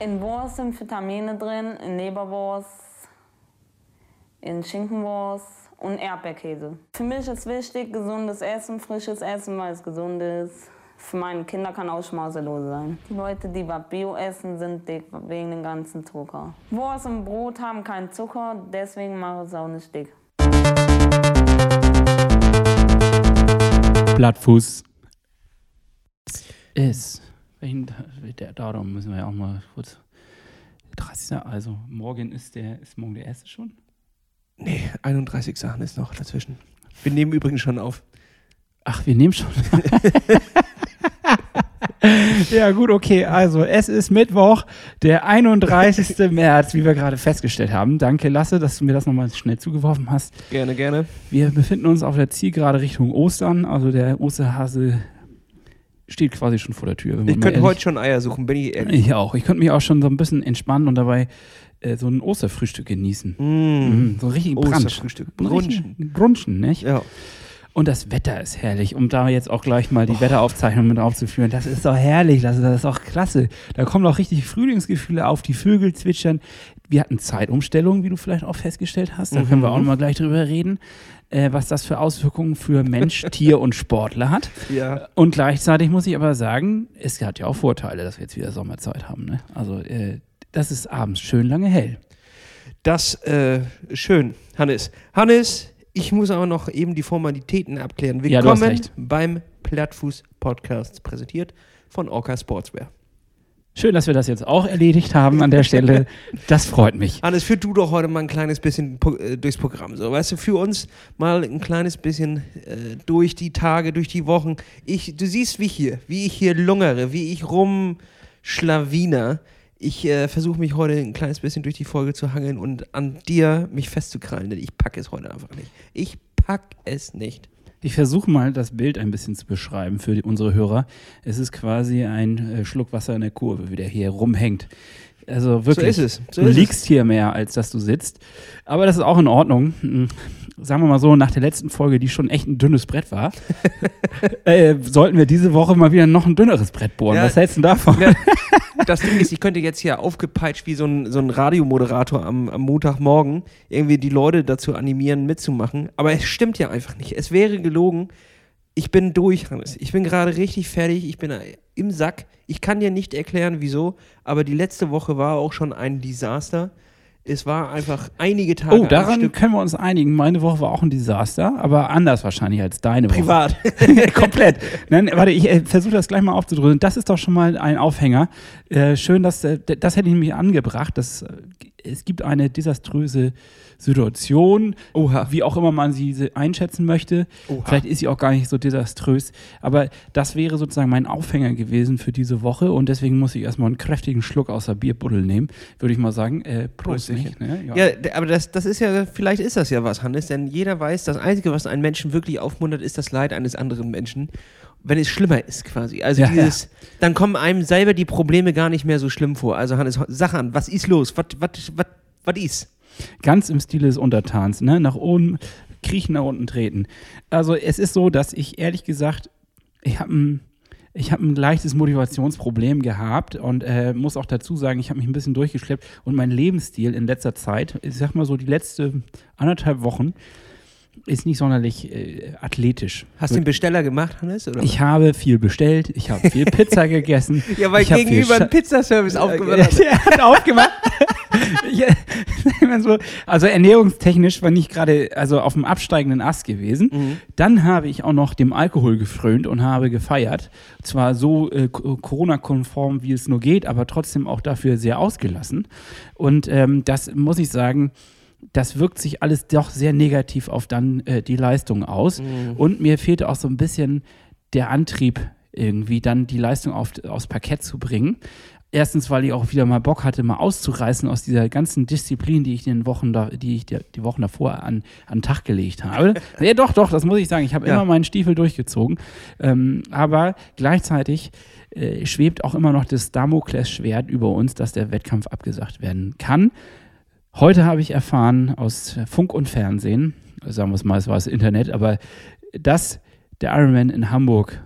In Wurst sind Vitamine drin, in Leberwurst, in Schinkenwurst und Erdbeerkäse. Für mich ist wichtig, gesundes Essen, frisches Essen, weil es gesund ist. Für meine Kinder kann auch schmauselos sein. Die Leute, die was Bio essen, sind dick wegen dem ganzen Zucker. Wurst und Brot haben keinen Zucker, deswegen mache ich es auch nicht dick. Blattfuß ist. Darum müssen wir ja auch mal kurz. 30. Also morgen ist der, ist morgen der erste schon? Nee, 31 Sachen ist noch dazwischen. Wir nehmen übrigens schon auf. Ach, wir nehmen schon. ja, gut, okay. Also, es ist Mittwoch, der 31. März, wie wir gerade festgestellt haben. Danke, Lasse, dass du mir das nochmal schnell zugeworfen hast. Gerne, gerne. Wir befinden uns auf der Zielgerade Richtung Ostern. Also, der Osterhase steht quasi schon vor der Tür. Ich könnte heute schon Eier suchen, bin ich ehrlich. Ich auch. Ich könnte mich auch schon so ein bisschen entspannen und dabei äh, so ein Osterfrühstück genießen. Mm. Mhm, so ein richtig Brunch. Osterfrühstück. Brunchen. Brunchen, nicht? Ja. Und das Wetter ist herrlich, um da jetzt auch gleich mal die Wetteraufzeichnung mit aufzuführen. Das ist doch herrlich, das ist, das ist auch klasse. Da kommen auch richtig Frühlingsgefühle auf, die Vögel zwitschern. Wir hatten Zeitumstellung, wie du vielleicht auch festgestellt hast. Da können wir auch noch mal gleich drüber reden, äh, was das für Auswirkungen für Mensch, Tier und Sportler hat. Ja. Und gleichzeitig muss ich aber sagen, es hat ja auch Vorteile, dass wir jetzt wieder Sommerzeit haben. Ne? Also äh, das ist abends schön lange hell. Das, äh, schön, Hannes. Hannes, ich muss aber noch eben die Formalitäten abklären. Ja, Willkommen recht. beim Plattfuß-Podcast, präsentiert von Orca Sportswear. Schön, dass wir das jetzt auch erledigt haben an der Stelle. Das freut mich. Hannes, führ du doch heute mal ein kleines bisschen äh, durchs Programm. So, weißt du, für uns mal ein kleines bisschen äh, durch die Tage, durch die Wochen. Ich, du siehst, wie ich hier, wie ich hier lungere, wie ich rumschlawiner. Ich äh, versuche mich heute ein kleines bisschen durch die Folge zu hangeln und an dir mich festzukrallen, denn ich packe es heute einfach nicht. Ich pack es nicht. Ich versuche mal, das Bild ein bisschen zu beschreiben für die, unsere Hörer. Es ist quasi ein äh, Schluck Wasser in der Kurve, wie der hier rumhängt. Also wirklich, ist es, so du ist es. liegst hier mehr, als dass du sitzt. Aber das ist auch in Ordnung. Hm, Sagen wir mal so, nach der letzten Folge, die schon echt ein dünnes Brett war, äh, sollten wir diese Woche mal wieder noch ein dünneres Brett bohren. Ja. Was hältst du denn davon? Ja, das Ding ist, ich könnte jetzt hier aufgepeitscht wie so ein, so ein Radiomoderator am, am Montagmorgen irgendwie die Leute dazu animieren, mitzumachen. Aber es stimmt ja einfach nicht. Es wäre gelogen. Ich bin durch, Hannes. Ich bin gerade richtig fertig. Ich bin im Sack. Ich kann dir nicht erklären, wieso. Aber die letzte Woche war auch schon ein Desaster. Es war einfach einige Tage Oh, daran können wir uns einigen. Meine Woche war auch ein Desaster, aber anders wahrscheinlich als deine Woche. privat. Komplett. Nein, warte, ich äh, versuche das gleich mal aufzudröseln. Das ist doch schon mal ein Aufhänger. Äh, schön, dass äh, das hätte ich nämlich angebracht. Dass, äh, es gibt eine desaströse Situation, Oha. wie auch immer man sie einschätzen möchte. Oha. Vielleicht ist sie auch gar nicht so desaströs. Aber das wäre sozusagen mein Aufhänger gewesen für diese Woche. Und deswegen muss ich erstmal einen kräftigen Schluck aus der Bierbuddel nehmen. Würde ich mal sagen. Äh, Prost, nicht? Ne? Ja, d- aber das, das ist ja, vielleicht ist das ja was, Hannes, denn jeder weiß, das Einzige, was einen Menschen wirklich aufmuntert, ist das Leid eines anderen Menschen. Wenn es schlimmer ist, quasi. Also Ja, dieses, dann kommen einem selber die Probleme gar nicht mehr so schlimm vor. Also Hannes, sag an, was ist los? Was, was, was, was ist? Ganz im Stile des Untertans, ne? Nach oben kriechen, nach unten treten. Also es ist so, dass ich ehrlich gesagt, ich habe ein, ich hab ein leichtes Motivationsproblem gehabt und äh, muss auch dazu sagen, ich habe mich ein bisschen durchgeschleppt und mein Lebensstil in letzter Zeit, ich sag mal so die letzte anderthalb Wochen, ist nicht sonderlich äh, athletisch. Hast du den Besteller gemacht, Hannes? Oder Ich habe viel bestellt, ich habe viel Pizza gegessen. ja, weil ich gegenüber Scha- ein Pizzaservice aufgemacht. Der hat aufgemacht. Also ernährungstechnisch war ich gerade also auf dem absteigenden Ast gewesen. Mhm. Dann habe ich auch noch dem Alkohol gefrönt und habe gefeiert. Zwar so äh, Co- Corona-konform, wie es nur geht, aber trotzdem auch dafür sehr ausgelassen. Und ähm, das muss ich sagen, das wirkt sich alles doch sehr negativ auf dann äh, die Leistung aus. Mhm. Und mir fehlte auch so ein bisschen der Antrieb, irgendwie dann die Leistung auf, aufs Parkett zu bringen. Erstens, weil ich auch wieder mal Bock hatte, mal auszureißen aus dieser ganzen Disziplin, die ich den Wochen da, die ich die, die Wochen davor an, an den Tag gelegt habe. ja, doch, doch, das muss ich sagen. Ich habe Ja. immer meinen Stiefel durchgezogen. Ähm, aber gleichzeitig äh, schwebt auch immer noch das Damoklesschwert über uns, dass der Wettkampf abgesagt werden kann. Heute habe ich erfahren aus Funk und Fernsehen, sagen wir es mal, es war das Internet, aber dass der Ironman in Hamburg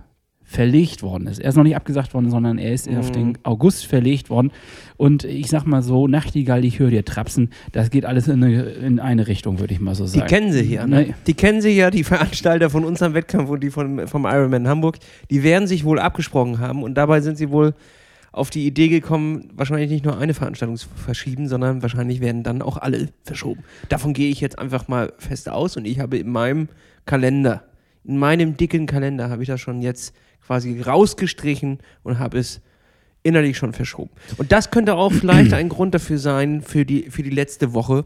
verlegt worden ist. Er ist noch nicht abgesagt worden, sondern er ist auf Mhm. den August verlegt worden. Und ich sag mal so, Nachtigall, ich höre dir trapsen, das geht alles in eine, in eine Richtung, würde ich mal so Die sagen. kennen sie hier. Ne? Die kennen sie ja, die Veranstalter von unserem Wettkampf und die von, vom Ironman Hamburg. Die werden sich wohl abgesprochen haben und dabei sind sie wohl auf die Idee gekommen, wahrscheinlich nicht nur eine Veranstaltung zu verschieben, sondern wahrscheinlich werden dann auch alle verschoben. Davon gehe ich jetzt einfach mal fest aus und ich habe in meinem Kalender, in meinem dicken Kalender habe ich das schon jetzt quasi rausgestrichen und habe es innerlich schon verschoben. Und das könnte auch vielleicht ein Grund dafür sein, für die, für die letzte Woche,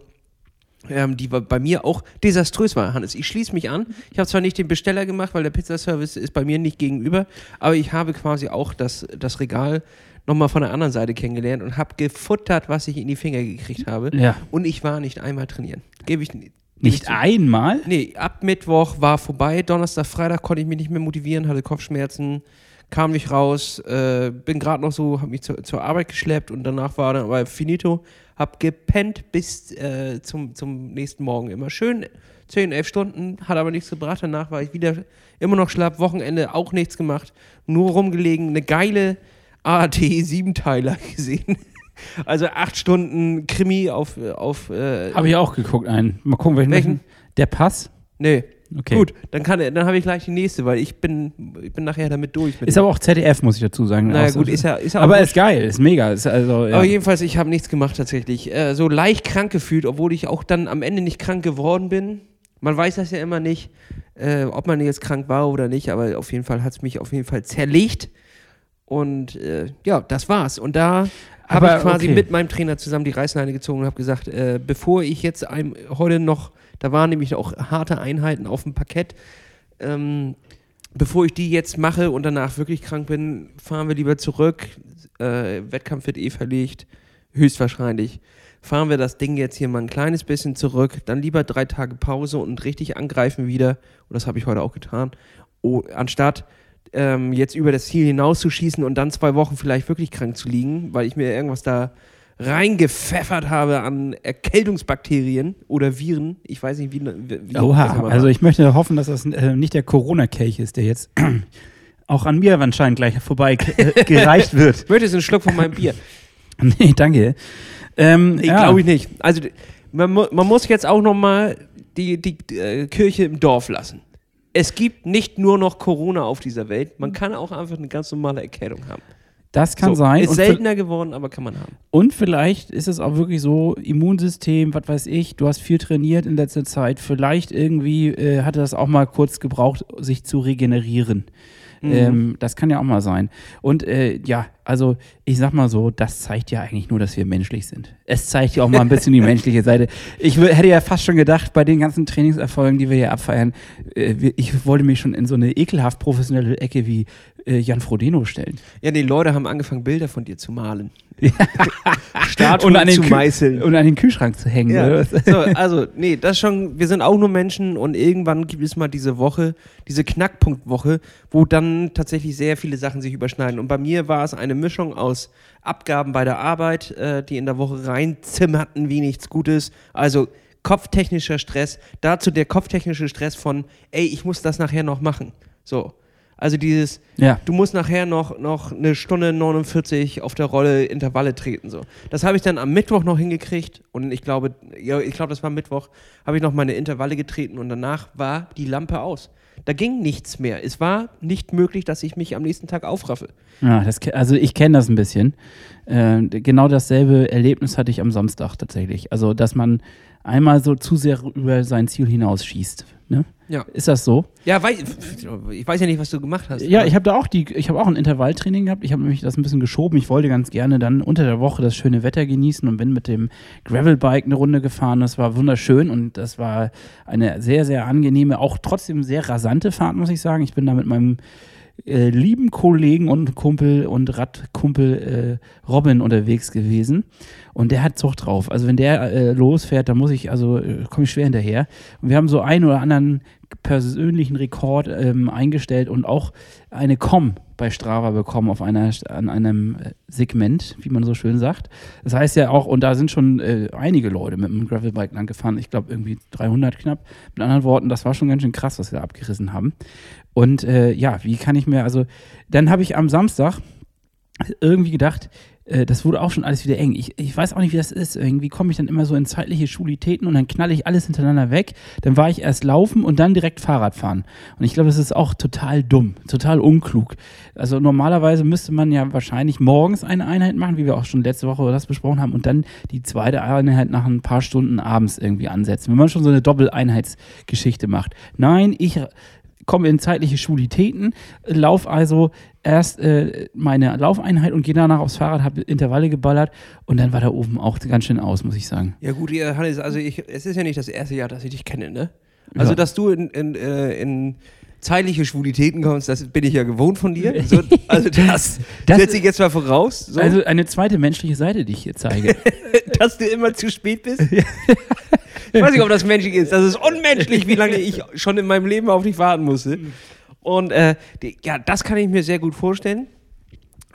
ähm, die bei- mir auch desaströs war, Hannes. Ich schließe mich an. Ich habe zwar nicht den Besteller gemacht, weil der Pizzaservice ist bei mir nicht gegenüber, aber ich habe quasi auch das, das Regal nochmal von der anderen Seite kennengelernt und habe gefuttert, was ich in die Finger gekriegt habe. Ja. Und ich war nicht einmal trainieren. Gebe ich ich Nicht zu. einmal? Nee, ab Mittwoch war vorbei. Donnerstag, Freitag konnte ich mich nicht mehr motivieren, hatte Kopfschmerzen, kam nicht raus, äh, bin gerade noch so, habe mich zur, zur Arbeit geschleppt und danach war dann aber finito. Hab gepennt bis äh, zum, zum nächsten Morgen. Immer schön 10, 11 Stunden, hat aber nichts gebracht. Danach war ich wieder immer noch schlapp, Wochenende auch nichts gemacht, nur rumgelegen, eine geile ART Siebenteiler gesehen. Also acht Stunden Krimi auf, auf äh, Habe ich auch geguckt, einen. Mal gucken, welchen. Welchen? Der Pass? Nee. Okay. Gut, dann, kann, dann habe ich gleich die nächste, weil ich bin, ich bin nachher damit durch. Ist aber auch ZDF, muss ich dazu sagen. naja, gut, ist ja, ist ja aber ist geil, ist mega. Ist also, ja. Aber jedenfalls, ich habe nichts gemacht tatsächlich. Äh, so leicht krank gefühlt, obwohl ich auch dann am Ende nicht krank geworden bin. Man weiß das ja immer nicht, äh, ob man jetzt krank war oder nicht, aber auf jeden Fall hat es mich auf jeden Fall zerlegt. Und äh, ja, das war's. Und da habe ich quasi okay. mit meinem Trainer zusammen die Reißleine gezogen und habe gesagt, äh, bevor ich jetzt einem, heute noch, da waren nämlich auch harte Einheiten auf dem Parkett, ähm, bevor ich die jetzt mache und danach wirklich krank bin, fahren wir lieber zurück. Äh, Wettkampf wird eh verlegt, höchstwahrscheinlich. Fahren wir das Ding jetzt hier mal ein kleines bisschen zurück, dann lieber drei Tage Pause und richtig angreifen wieder. Und das habe ich heute auch getan. Oh, anstatt ähm, jetzt über das Ziel hinauszuschießen und dann zwei Wochen vielleicht wirklich krank zu liegen, weil ich mir irgendwas da reingepfeffert habe an Erkältungsbakterien oder Viren. Ich weiß nicht, wie, wie Oha, also ich möchte hoffen, dass das äh, nicht der Corona-Kelch ist, der jetzt auch an mir anscheinend gleich vorbei äh, gereicht wird. Möchtest du einen Schluck von meinem Bier? nee, danke. Ähm, Ich ja. glaube ich nicht. Also man, man muss jetzt auch noch mal die, die äh, Kirche im Dorf lassen. Es gibt nicht nur noch Corona auf dieser Welt. Man kann auch einfach eine ganz normale Erkältung haben. Das kann So, sein. Ist seltener geworden, aber kann man haben. und vielleicht ist es auch wirklich so, Immunsystem, was weiß ich, du hast viel trainiert in letzter Zeit, vielleicht irgendwie äh, hatte das auch mal kurz gebraucht, sich zu regenerieren. Mhm. Ähm, das kann ja auch mal sein. Und äh, ja, also ich sag mal so, das zeigt ja eigentlich nur, dass wir menschlich sind. Es zeigt ja auch mal ein bisschen die menschliche Seite. Ich hätte ja fast schon gedacht, bei den ganzen Trainingserfolgen, die wir hier abfeiern, äh, ich wollte mich schon in so eine ekelhaft professionelle Ecke wie äh, Jan Frodeno stellen. Ja, die Leute haben angefangen, Bilder von dir zu malen. Statuen Und an, den zu Kü- meißeln. und an den Kühlschrank zu hängen. Ja. So, also, nee, das ist schon, wir sind auch nur Menschen und irgendwann gibt es mal diese Woche, diese Knackpunktwoche, wo dann tatsächlich sehr viele Sachen sich überschneiden. Und bei mir war es eine Mischung aus Abgaben bei der Arbeit, äh, die in der Woche reinzimmerten wie nichts Gutes. Also kopftechnischer Stress, dazu der kopftechnische Stress von, ey, ich muss das nachher noch machen. So. Also dieses, Ja. du musst nachher noch, noch eine Stunde 49 auf der Rolle Intervalle treten. So. Das habe ich dann am Mittwoch noch hingekriegt und ich glaube, ja, ich glaube, das war Mittwoch, habe ich noch meine Intervalle getreten und danach war die Lampe aus. Da ging nichts mehr. Es war nicht möglich, dass ich mich am nächsten Tag aufraffe. Ja, das, also ich kenne das ein bisschen. Äh, genau dasselbe Erlebnis hatte ich am Samstag tatsächlich. Also, dass man einmal so zu sehr über sein Ziel hinausschießt. Ne? Ja. Ist das so? Ja, weil, ich weiß ja nicht, was du gemacht hast. Ja, ich habe da auch die, ich habe auch ein Intervalltraining gehabt. Ich habe nämlich das ein bisschen geschoben. Ich wollte ganz gerne dann unter der Woche das schöne Wetter genießen und bin mit dem Gravelbike eine Runde gefahren. Das war wunderschön und das war eine sehr, sehr angenehme, auch trotzdem sehr rasante Fahrt, muss ich sagen. Ich bin da mit meinem äh, lieben Kollegen und Kumpel und Radkumpel äh, Robin unterwegs gewesen. Und der hat Zucht drauf. Also wenn der äh, losfährt, dann muss ich, also äh, komme ich schwer hinterher. Und wir haben so einen oder anderen persönlichen Rekord ähm, eingestellt und auch eine Com bei Strava bekommen auf einer, an einem äh, Segment, wie man so schön sagt. Das heißt ja auch, und da sind schon äh, einige Leute mit dem Gravelbike lang gefahren, ich glaube irgendwie 300 knapp. Mit anderen Worten, das war schon ganz schön krass, was wir da abgerissen haben. Und äh, ja, wie kann ich mir, also, dann habe ich am Samstag irgendwie gedacht, äh, das wurde auch schon alles wieder eng. Ich, ich weiß auch nicht, wie das ist. Irgendwie komme ich dann immer so in zeitliche Schulitäten und dann knalle ich alles hintereinander weg. Dann war ich erst laufen und dann direkt Fahrrad fahren. Und ich glaube, das ist auch total dumm, total unklug. Also normalerweise müsste man ja wahrscheinlich morgens eine Einheit machen, wie wir auch schon letzte Woche das besprochen haben, und dann die zweite Einheit nach ein paar Stunden abends irgendwie ansetzen. Wenn man schon so eine Doppeleinheitsgeschichte macht. Nein, ich komme in zeitliche Schulitäten, lauf also erst äh, meine Laufeinheit und gehe danach aufs Fahrrad, habe Intervalle geballert und dann war da oben auch ganz schön aus, muss ich sagen. Ja gut, Hannes, also ich, es ist ja nicht das erste Jahr, dass ich dich kenne, ne? Also Ja. dass du in, in, äh, in zeitliche Schwulitäten kommst, das bin ich ja gewohnt von dir. So, also das, Das- setze ich jetzt mal voraus, so, Also eine zweite menschliche Seite, die ich hier zeige. dass du immer zu spät bist. Ich weiß nicht, ob das menschlich ist. Das ist unmenschlich, wie lange ich schon in meinem Leben auf dich warten musste. Und äh, die, ja, das kann ich mir sehr gut vorstellen.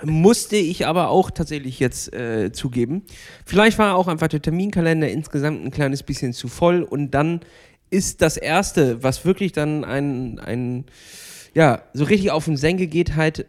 Musste ich aber auch tatsächlich jetzt äh, zugeben. Vielleicht war auch einfach der Terminkalender insgesamt ein kleines bisschen zu voll und dann ist das Erste, was wirklich dann ein, ein ja, so richtig auf den Senke geht, halt,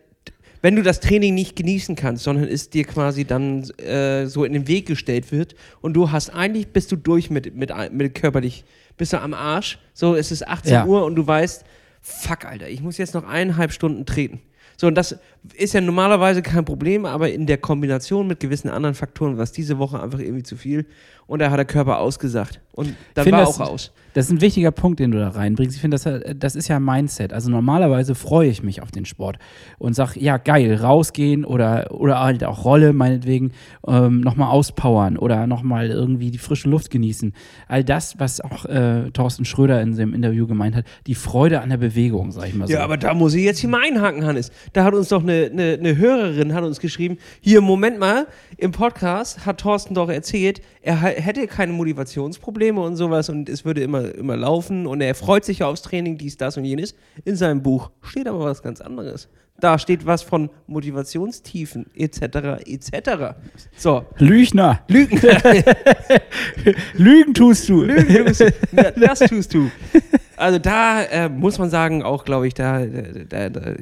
wenn du das Training nicht genießen kannst, sondern es dir quasi dann äh, so in den Weg gestellt wird und du hast eigentlich, bist du durch mit, mit, mit körperlich, bist du am Arsch, so es ist 18 Ja. Uhr und du weißt, fuck, Alter, ich muss jetzt noch eineinhalb Stunden treten. So, und das ist ja normalerweise kein Problem, aber in der Kombination mit gewissen anderen Faktoren war es diese Woche einfach irgendwie zu viel und da hat der Körper ausgesagt. Und dann Finde war das- auch aus. Das ist ein wichtiger Punkt, den du da reinbringst. Ich finde, das, das ist ja Mindset. Also normalerweise freue ich mich auf den Sport und sage, ja, geil, rausgehen oder, oder halt auch Rolle, meinetwegen, ähm, nochmal auspowern oder nochmal irgendwie die frische Luft genießen. All das, was auch äh, Thorsten Schröder in seinem Interview gemeint hat, die Freude an der Bewegung, sag ich mal so. Ja, aber da muss ich jetzt hier mal einhaken, Hannes. Da hat uns doch eine, eine, eine Hörerin hat uns geschrieben, hier, Moment mal, im Podcast hat Thorsten doch erzählt, er hätte keine Motivationsprobleme und sowas und es würde immer, immer laufen und er freut sich ja aufs Training, dies, das und jenes. In seinem Buch steht aber was ganz anderes. Da steht was von Motivationstiefen etc. etc. So, Lügner, Lügen, Lügen tust du. Lügen tust du. Das tust du. Also da äh, muss man sagen, auch glaube ich, da, da, da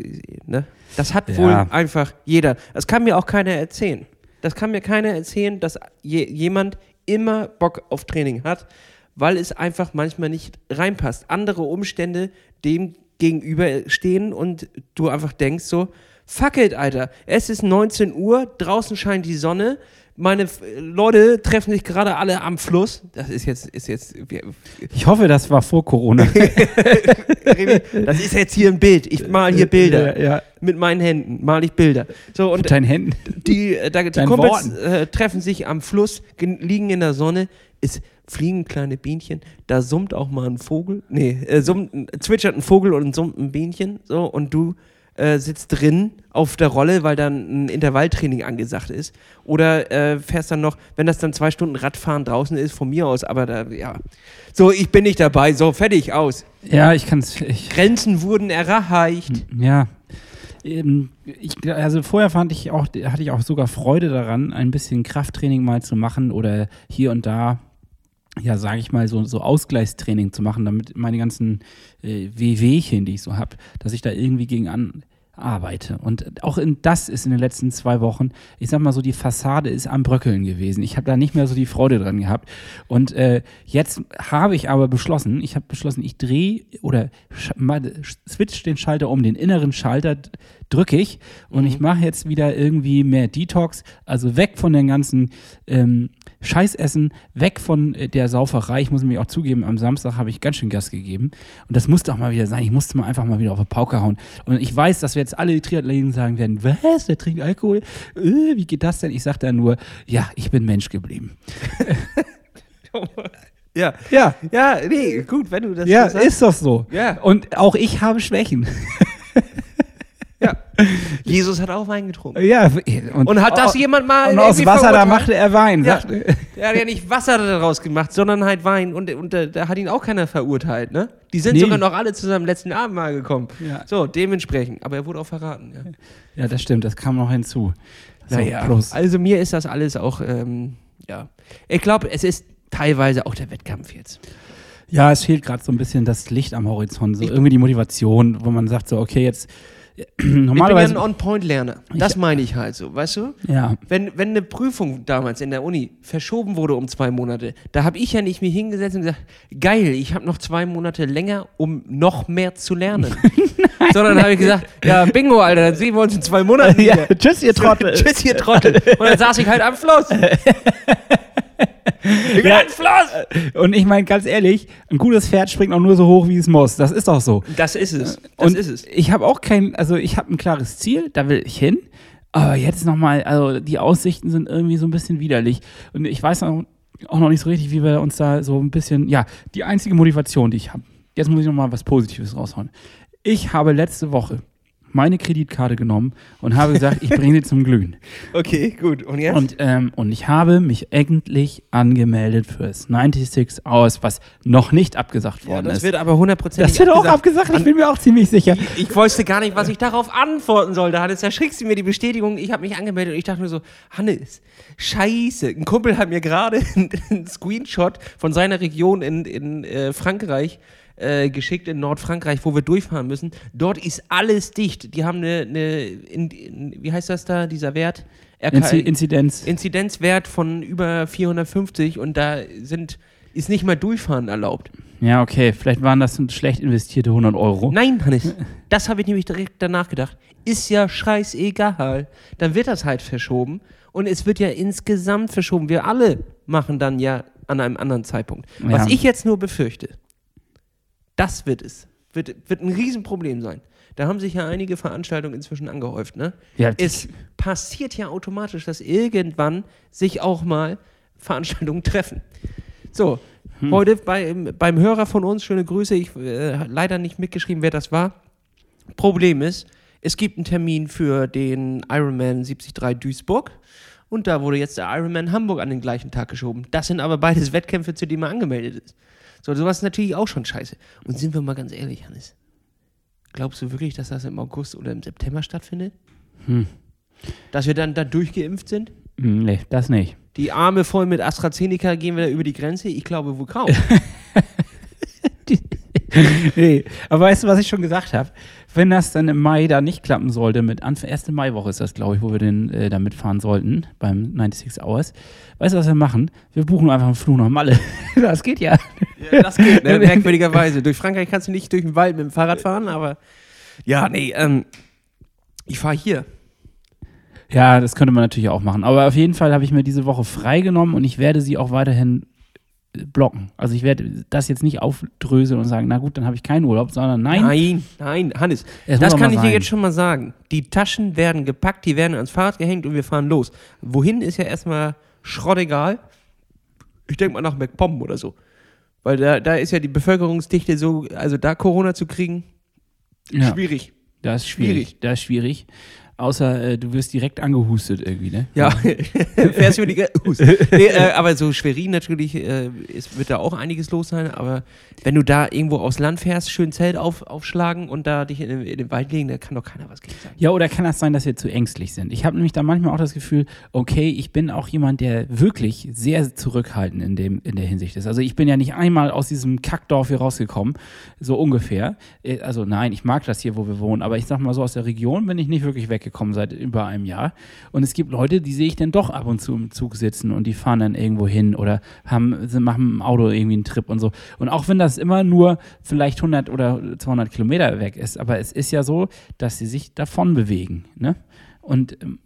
ne? Das hat wohl Ja. einfach jeder. Das kann mir auch keiner erzählen. Das kann mir keiner erzählen, dass je, jemand immer Bock auf Training hat, weil es einfach manchmal nicht reinpasst. Andere Umstände dem gegenüberstehen und du einfach denkst so, fuck it, Alter, es ist 19 Uhr, draußen scheint die Sonne, meine Leute treffen sich gerade alle am Fluss. Das ist jetzt, ist jetzt, Ich hoffe, das war vor Corona. Das ist jetzt hier ein Bild. Ich mal hier Bilder. Ja, ja. Mit meinen Händen mal ich Bilder. So, und Mit deinen Händen. die, äh, da, die Kumpels äh, treffen sich am Fluss, gen- liegen in der Sonne, es fliegen kleine Bienchen, da summt auch mal ein Vogel, nee, äh, summt, ein- zwitschert ein Vogel und summt ein Bienchen, so, und du äh, sitzt drin auf der Rolle, weil dann ein Intervalltraining angesagt ist. Oder äh, fährst dann noch, wenn das dann zwei Stunden Radfahren draußen ist, von mir aus, aber da, ja. So, ich bin nicht dabei, so, fertig, aus. Ja, ich kann es. Grenzen wurden erreicht. Ja. Ähm, Ich, also vorher fand ich auch, hatte ich auch sogar Freude daran, ein bisschen Krafttraining mal zu machen oder hier und da, ja, sage ich mal, so, so Ausgleichstraining zu machen, damit meine ganzen äh, Wehwehchen, die ich so habe, dass ich da irgendwie gegen an arbeite. Und auch in, das ist in den letzten zwei Wochen, ich sag mal so, die Fassade ist am Bröckeln gewesen. Ich habe da nicht mehr so die Freude dran gehabt. Und äh, jetzt habe ich aber beschlossen, ich habe beschlossen, ich drehe oder switch den Schalter um, den inneren Schalter drücke ich und ich mache jetzt wieder irgendwie mehr Detox, also weg von den ganzen ähm, Scheißessen, weg von äh, der Sauferei. Ich muss mich auch zugeben, am Samstag habe ich ganz schön Gas gegeben. Und das musste auch mal wieder sein. Ich musste mal einfach mal wieder auf die Pauke hauen. Und ich weiß, dass wir jetzt alle Triathleten sagen werden, was, der trinkt Alkohol? Äh, wie geht das denn? Ich sage da nur, ja, ich bin Mensch geblieben. Ja. Ja, Ja, nee, gut, wenn du das ja, so sagst. ist doch so. Ja. Und auch ich habe Schwächen. Ja. Jesus hat auch Wein getrunken. Ja, Und hat das jemand mal Und aus Wasser, da machte er Wein. Ja. Er hat ja nicht Wasser daraus gemacht, sondern halt Wein. Und, und da, da hat ihn auch keiner verurteilt, ne? Die sind Nee. sogar noch alle zu seinem letzten Abendmahl gekommen. Ja. So, dementsprechend. Aber er wurde auch verraten, ja. Ja, das stimmt, das kam noch hinzu. So, Naja, plus. also mir ist das alles auch, ähm, ja. Ich glaube, es ist teilweise auch der Wettkampf jetzt. Ja, es fehlt gerade so ein bisschen das Licht am Horizont, so Ich- irgendwie die Motivation, wo man sagt so, okay, jetzt Ich bin ja normalerweise ein On-Point-Lerner. Das meine ich halt so, weißt du? ja, Wenn, wenn eine Prüfung damals in der Uni verschoben wurde um zwei Monate, da habe ich ja nicht mich hingesetzt und gesagt, geil, ich habe noch zwei Monate länger, um noch mehr zu lernen. Sondern habe ich gesagt, ja, bingo, Alter, dann sehen wir uns in zwei Monaten ja tschüss ihr Trottel. Tschüss, ihr Trottel. Und dann saß ich halt am Fluss. Ja. am Fluss. Und ich meine ganz ehrlich, ein gutes Pferd springt auch nur so hoch, wie es muss. Das ist doch so. Das ist es. Das und ist es. ich habe auch kein, also ich habe ein klares Ziel, da will ich hin. Aber jetzt nochmal, also die Aussichten sind irgendwie so ein bisschen widerlich. Und ich weiß auch, auch noch nicht so richtig, wie wir uns da so ein bisschen, ja, die einzige Motivation, die ich habe. Jetzt muss ich nochmal was Positives raushauen. Ich habe letzte Woche meine Kreditkarte genommen und habe gesagt, ich bringe sie zum Glühen. Okay, gut. Und jetzt? Und, ähm, und ich habe mich endlich angemeldet fürs 96 Hours, was noch nicht abgesagt ja, worden das ist. wird aber hundertprozentig das wird auch abgesagt, ich bin mir auch ziemlich sicher. Ich wusste gar nicht, was ich darauf antworten sollte. Hannes, da schickst du mir die Bestätigung. Ich habe mich angemeldet und ich dachte nur so, Hannes, scheiße. Ein Kumpel hat mir gerade einen Screenshot von seiner Region in, in äh, Frankreich äh, geschickt, in Nordfrankreich, wo wir durchfahren müssen. Dort ist alles dicht. Die haben eine, eine in, in, wie heißt das da, dieser Wert? Inzi Inzidenz. Inzidenzwert von über 450 und da sind, ist nicht mal Durchfahren erlaubt. Ja, okay, vielleicht waren das schlecht investierte 100 Euro. Nein, Hannes, das habe ich nämlich direkt danach gedacht. Ist ja scheißegal. Dann wird das halt verschoben und es wird ja insgesamt verschoben. Wir alle machen dann ja an einem anderen Zeitpunkt. Was Ja. ich jetzt nur befürchte, das wird es. Wird, wird ein Riesenproblem sein. Da haben sich ja einige Veranstaltungen inzwischen angehäuft, ne? Ja, Es passiert ja automatisch, dass irgendwann sich auch mal Veranstaltungen treffen. So, heute bei, beim Hörer von uns, schöne Grüße, ich äh, leider nicht mitgeschrieben, wer das war. Problem ist, es gibt einen Termin für den Ironman 73 Duisburg und da wurde jetzt der Ironman Hamburg an den gleichen Tag geschoben. Das sind aber beides Wettkämpfe, zu denen man angemeldet ist. So, sowas ist natürlich auch schon scheiße. Und sind wir mal ganz ehrlich, Hannes, glaubst du wirklich, dass das im August oder im September stattfindet? Hm. Dass wir dann da durchgeimpft sind? Hm, Nee, das nicht. Die Arme voll mit AstraZeneca gehen wir da über die Grenze? Ich glaube wohl kaum. nee, aber weißt du, was ich schon gesagt habe? Wenn das dann im Mai da nicht klappen sollte, mit Anfang, erste Maiwoche ist das, glaube ich, wo wir den, äh, da mitfahren sollten, beim 96 Hours. Weißt du, was wir machen? Wir buchen einfach einen Flug nach Malle. das geht ja. das geht, ne? merkwürdigerweise. Durch Frankreich kannst du nicht durch den Wald mit dem Fahrrad fahren, aber ja, nee, ähm, ich fahre hier. Ja, das könnte man natürlich auch machen. Aber auf jeden Fall habe ich mir diese Woche freigenommen und ich werde sie auch weiterhin blocken. Also ich werde das jetzt nicht aufdröseln und sagen, na gut, dann habe ich keinen Urlaub, sondern nein. Nein, nein, Hannes, das auch kann ich dir sein. jetzt schon mal sagen. Die Taschen werden gepackt, die werden ans Fahrrad gehängt und wir fahren los. Wohin ist ja erstmal schrottegal. Ich denke mal nach MacPom oder so. Weil da, da ist ja die Bevölkerungsdichte so, also da Corona zu kriegen, Ja, schwierig. das ist schwierig. schwierig. Das ist schwierig. Außer äh, du wirst direkt angehustet irgendwie, ne? Ja, fährst du die nee, äh, aber so Schwerin natürlich, äh, es wird da auch einiges los sein, aber wenn du da irgendwo aufs Land fährst, schön Zelt auf, aufschlagen und da dich in, den- in den Wald legen, da kann doch keiner was gegen sagen. Ja, oder kann das sein, dass wir zu ängstlich sind? Ich habe nämlich da manchmal auch das Gefühl, okay, ich bin auch jemand, der wirklich sehr zurückhaltend in, dem, in der Hinsicht ist. Also ich bin ja nicht einmal aus diesem Kackdorf hier rausgekommen, so ungefähr. Äh, Also nein, ich mag das hier, wo wir wohnen, aber ich sag mal so, aus der Region bin ich nicht wirklich weggekommen seit über einem Jahr. Und es gibt Leute, die sehe ich dann doch ab und zu im Zug sitzen und die fahren dann irgendwo hin oder haben, sie machen im Auto irgendwie einen Trip und so. Und auch wenn das immer nur vielleicht 100 oder 200 Kilometer weg ist, aber es ist ja so, dass sie sich davon bewegen. Ne? Und ähm,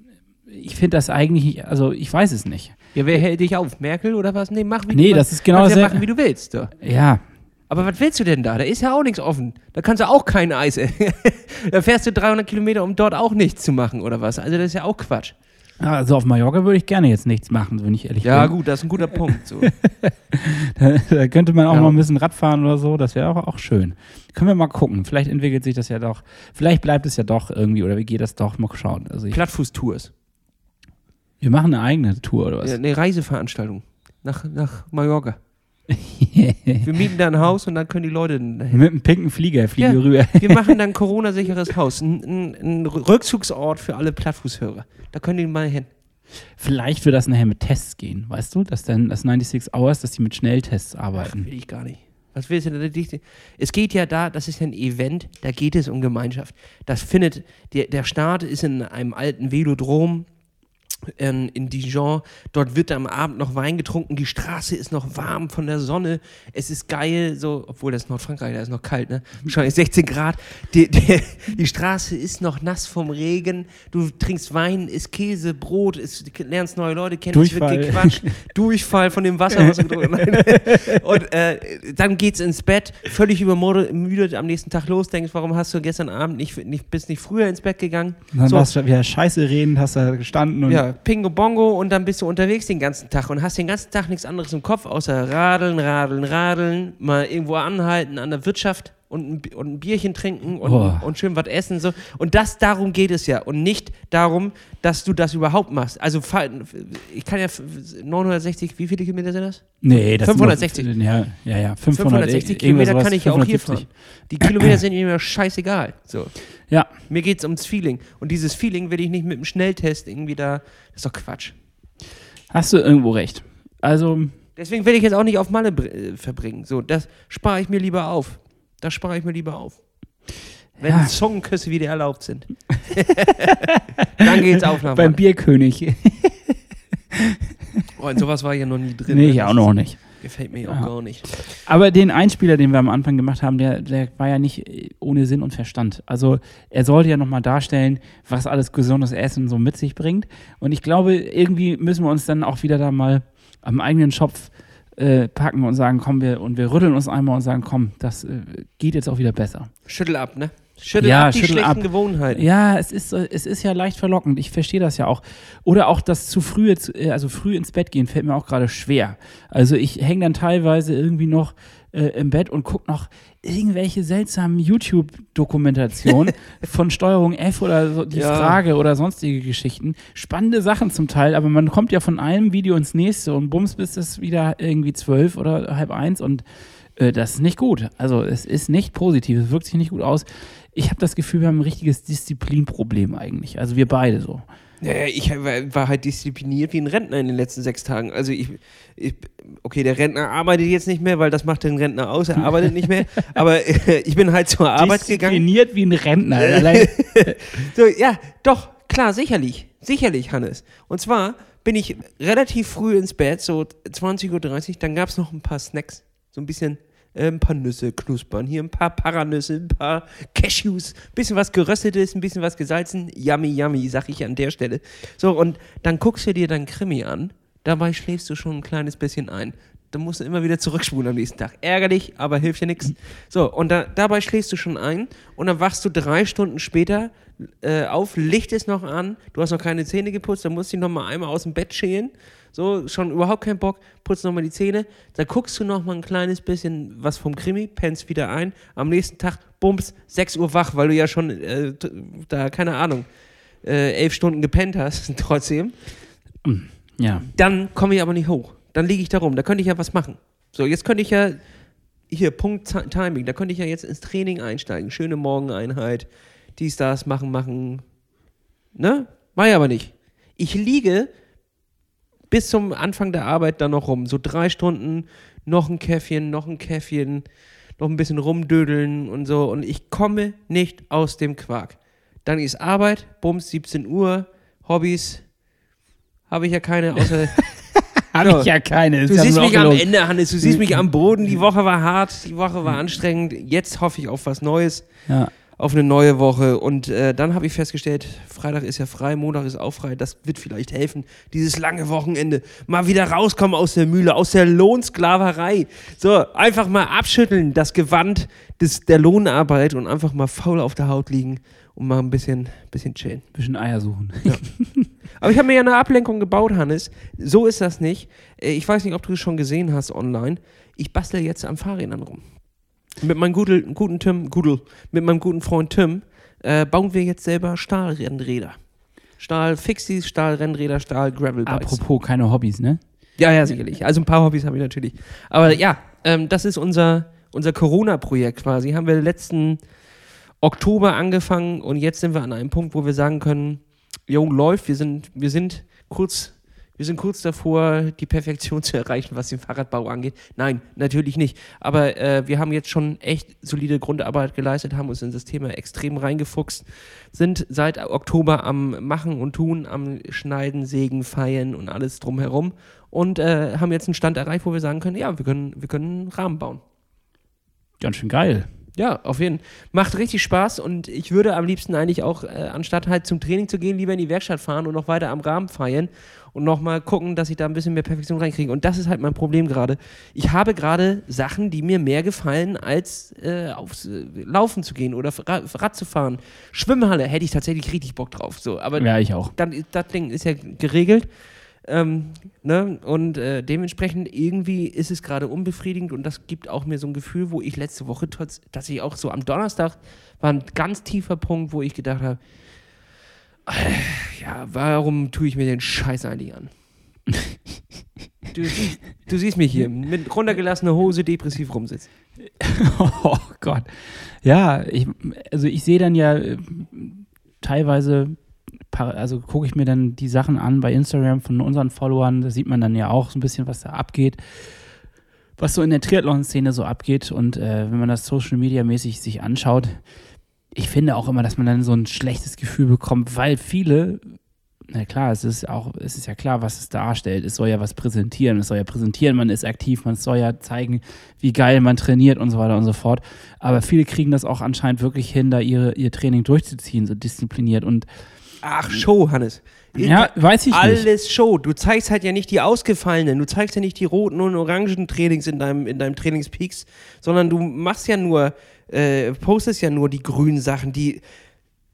ich finde das eigentlich, also ich weiß es nicht. Ja, wer hält dich auf? Merkel oder was? Nee, mach wie Nee, du das ist genau kannst ja machen, wie du willst. So. Ja, Aber was willst du denn da? Da ist ja auch nichts offen. Da kannst du auch kein Eis. da fährst du 300 Kilometer, um dort auch nichts zu machen oder was? Also das ist ja auch Quatsch. Also auf Mallorca würde ich gerne jetzt nichts machen, wenn ich ehrlich Ja, bin. gut, das ist ein guter Punkt. So. Da, da könnte man auch Ja. mal ein bisschen Radfahren oder so, das wäre auch, auch schön. Können wir mal gucken. Vielleicht entwickelt sich das ja doch. Vielleicht bleibt es ja doch irgendwie oder wie geht das doch? Mal schauen. Also Plattfuß-Tours. wir machen eine eigene Tour oder was? Ja, eine Reiseveranstaltung nach, nach Mallorca. Wir mieten da ein Haus und dann können die Leute dahin. Mit einem pinken Flieger fliegen Ja. wir rüber. Wir machen dann ein Corona-sicheres Haus. Ein, ein, ein Rückzugsort für alle Plattfußhörer. Da können die mal hin. Vielleicht wird das nachher mit Tests gehen, weißt du? Dass dann das 96 Hours, dass die mit Schnelltests Ach, arbeiten. will ich gar nicht. Was willst du denn? Es geht ja da, das ist ja ein Event, da geht es um Gemeinschaft. Das findet, der, der Start ist in einem alten Velodrom in, in Dijon. Dort wird am Abend noch Wein getrunken. Die Straße ist noch warm von der Sonne. Es ist geil, so, obwohl das ist Nordfrankreich, da ist noch kalt, ne? Wahrscheinlich 16 Grad. Die, die, die Straße ist noch nass vom Regen. Du trinkst Wein, isst Käse, Brot, isst, lernst neue Leute kennen. Es Durchfall. wird gequatscht. Durchfall von dem Wasser, was du getrunken hast. Und äh, dann geht's ins Bett, völlig übermüdet am nächsten Tag los, denkst, warum hast du gestern Abend nicht, nicht bist nicht früher ins Bett gegangen? Und dann So. warst du wieder scheiße reden, hast da gestanden und Ja, Pingo Bongo und dann bist du unterwegs den ganzen Tag und hast den ganzen Tag nichts anderes im Kopf, außer radeln, radeln, radeln, mal irgendwo anhalten an der Wirtschaft und ein, und ein Bierchen trinken und, Boah. und schön was essen. So. Und das, darum geht es ja und nicht darum, dass du das überhaupt machst. Also ich kann ja f- 960, wie viele Kilometer sind das? Nee, das 560. Sind, ja, ja, ja, 500, 560 irgendwas Kilometer kann ich ja auch hier 570. fahren. Die Kilometer sind mir scheißegal. So. Ja, Mir geht es ums Feeling. Und dieses Feeling will ich nicht mit einem Schnelltest irgendwie da. Das ist doch Quatsch. hast du irgendwo recht. Also, Deswegen will ich jetzt auch nicht auf Malle äh, verbringen. So, das spare ich mir lieber auf. Das spare ich mir lieber auf. Wenn Ja. Zungenküsse wieder erlaubt sind. Dann geht's auf nach beim. Bierkönig. Oh, in sowas war ich ja noch nie drin. nee, ne? ich auch noch nicht. Gefällt mir auch Ja. gar nicht. Aber den Einspieler, den wir am Anfang gemacht haben, der, der war ja nicht äh, ohne Sinn und Verstand. Also er sollte ja nochmal darstellen, was alles gesundes Essen so mit sich bringt. Und ich glaube, irgendwie müssen wir uns dann auch wieder da mal am eigenen Schopf äh, packen und sagen, komm, wir und wir rütteln uns einmal und sagen, komm, das äh, geht jetzt auch wieder besser. Schüttel ab, ne? Schüttel Ja, ab die schüttel schlechten ab. Gewohnheiten. Ja, es ist, es ist ja leicht verlockend. Ich verstehe das ja auch. Oder auch das zu früh, also früh ins Bett gehen, fällt mir auch gerade schwer. Also ich hänge dann teilweise irgendwie noch äh, im Bett und gucke noch irgendwelche seltsamen YouTube-Dokumentationen von Steuerung F oder so, die Ja. Frage oder sonstige Geschichten. Spannende Sachen zum Teil, aber man kommt ja von einem Video ins nächste und bums, bis es wieder irgendwie zwölf oder halb eins und äh, das ist nicht gut. Also es ist nicht positiv, es wirkt sich nicht gut aus. Ich habe das Gefühl, wir haben ein richtiges Disziplinproblem eigentlich. Also wir beide so. Ja, ich war war halt diszipliniert wie ein Rentner in den letzten sechs Tagen. Also ich, ich okay, der Rentner arbeitet jetzt nicht mehr, weil das macht den Rentner aus, er arbeitet nicht mehr. Aber äh, ich bin halt zur Arbeit gegangen. Diszipliniert wie ein Rentner. So, ja, doch, klar, sicherlich. Sicherlich, Hannes. Und zwar bin ich relativ früh ins Bett, so 20.30 Uhr, dann gab es noch ein paar Snacks. So ein bisschen, äh, ein paar Nüsse knuspern, hier ein paar Paranüsse, ein paar Cashews, ein bisschen was geröstetes, ein bisschen was gesalzen. Yummy, yummy, sag ich an der Stelle. So, und dann guckst du dir dein Krimi an, dabei schläfst du schon ein kleines bisschen ein. Dann musst du immer wieder zurückspulen am nächsten Tag. Ärgerlich, aber hilft ja nichts. So, und da, dabei schläfst du schon ein und dann wachst du drei Stunden später äh, auf, Licht ist noch an, du hast noch keine Zähne geputzt, dann musst du dich noch mal einmal aus dem Bett schälen. So, schon überhaupt keinen Bock, putzt noch mal die Zähne. Dann guckst du noch mal ein kleines bisschen was vom Krimi, pennst wieder ein. Am nächsten Tag, bums, 6 Uhr wach, weil du ja schon äh, da, keine Ahnung, äh, elf Stunden gepennt hast, trotzdem. Ja. Dann komme ich aber nicht hoch. Dann liege ich da rum. Da könnte ich ja was machen. So, jetzt könnte ich ja, hier, Punkt Ti- Timing, da könnte ich ja jetzt ins Training einsteigen. Schöne Morgeneinheit, dies, das, machen, machen. Ne? War ja aber nicht. Ich liege bis zum Anfang der Arbeit dann noch rum. So drei Stunden, noch ein Käffchen, noch ein Käffchen, noch ein bisschen rumdödeln und so. Und ich komme nicht aus dem Quark. Dann ist Arbeit, bums, 17 Uhr, Hobbys, habe ich ja keine, außer Habe ich ja keine. Du siehst mich am. Ende, Hannes, du siehst mich am Boden. Die Woche war hart, die Woche war anstrengend. Jetzt hoffe ich auf was Neues, Ja. auf eine neue Woche. Und äh, dann habe ich festgestellt, Freitag ist ja frei, Montag ist auch frei. Das wird vielleicht helfen, dieses lange Wochenende. Mal wieder rauskommen aus der Mühle, aus der Lohnsklaverei. So, einfach mal abschütteln, das Gewand des, der Lohnarbeit und einfach mal faul auf der Haut liegen und mal ein bisschen, bisschen chillen. Bisschen Eier suchen. Aber ich habe mir ja eine Ablenkung gebaut, Hannes. So ist das nicht. Äh, Ich weiß nicht, ob du es schon gesehen hast online. Ich bastel jetzt am Fahrrädern rum. Mit meinem guten, guten Tim, Gudel, mit meinem guten Freund Tim, äh, bauen wir jetzt selber Stahlrennräder. Stahl-Fixies, Stahlrennräder, Stahl-Gravel-Bikes. Apropos keine Hobbys, ne? Ja, ja, sicherlich. Also ein paar Hobbys habe ich natürlich. Aber ja, ähm, das ist unser, unser Corona-Projekt quasi. Haben wir letzten Oktober angefangen und jetzt sind wir an einem Punkt, wo wir sagen können, jo, läuft, wir sind, wir sind kurz, wir sind kurz davor, die Perfektion zu erreichen, was den Fahrradbau angeht. Nein, natürlich nicht. Aber äh, wir haben jetzt schon echt solide Grundarbeit geleistet, haben uns in das Thema extrem reingefuchst, sind seit Oktober am Machen und Tun, am Schneiden, Sägen, Feiern und alles drumherum und äh, haben jetzt einen Stand erreicht, wo wir sagen können, ja, wir können, wir können einen Rahmen bauen. Ganz schön geil. Ja, auf jeden Fall. Macht richtig Spaß und ich würde am liebsten eigentlich auch, äh, anstatt halt zum Training zu gehen, lieber in die Werkstatt fahren und noch weiter am Rahmen feiern und nochmal gucken, dass ich da ein bisschen mehr Perfektion reinkriege. Und das ist halt mein Problem gerade. Ich habe gerade Sachen, die mir mehr gefallen, als äh, aufs äh, Laufen zu gehen oder Ra Rad zu fahren. Schwimmhalle hätte ich tatsächlich richtig Bock drauf. So, aber Ja, ich auch. dann das Ding ist ja geregelt. Ähm, ne? Und äh, dementsprechend irgendwie ist es gerade unbefriedigend und das gibt auch mir so ein Gefühl, wo ich letzte Woche trotz, dass ich auch so am Donnerstag war ein ganz tiefer Punkt, wo ich gedacht habe, ja, warum tue ich mir den Scheiß eigentlich an? Du, siehst- du siehst mich hier mit runtergelassener Hose depressiv rumsitzen. Oh Gott. Ja, ich, also ich sehe dann ja äh, teilweise, also gucke ich mir dann die Sachen an bei Instagram von unseren Followern, da sieht man dann ja auch so ein bisschen, was da abgeht, was so in der Triathlon-Szene so abgeht und äh, wenn man das Social Media mäßig sich anschaut, ich finde auch immer, dass man dann so ein schlechtes Gefühl bekommt, weil viele, na klar, es ist auch, es ist ja klar, was es darstellt. Es soll ja was präsentieren. Es soll ja präsentieren, man ist aktiv, man soll ja zeigen, wie geil man trainiert und so weiter und so fort. Aber viele kriegen das auch anscheinend wirklich hin, da ihre, ihr Training durchzuziehen, so diszipliniert. Und Ach, Show, Hannes. ja, weiß ich nicht. Alles Show. Du zeigst halt ja nicht die ausgefallenen, du zeigst ja nicht die roten und orangen Trainings in deinem, in deinem Trainingspeaks, sondern du machst ja nur, äh, postest ja nur die grünen Sachen. Die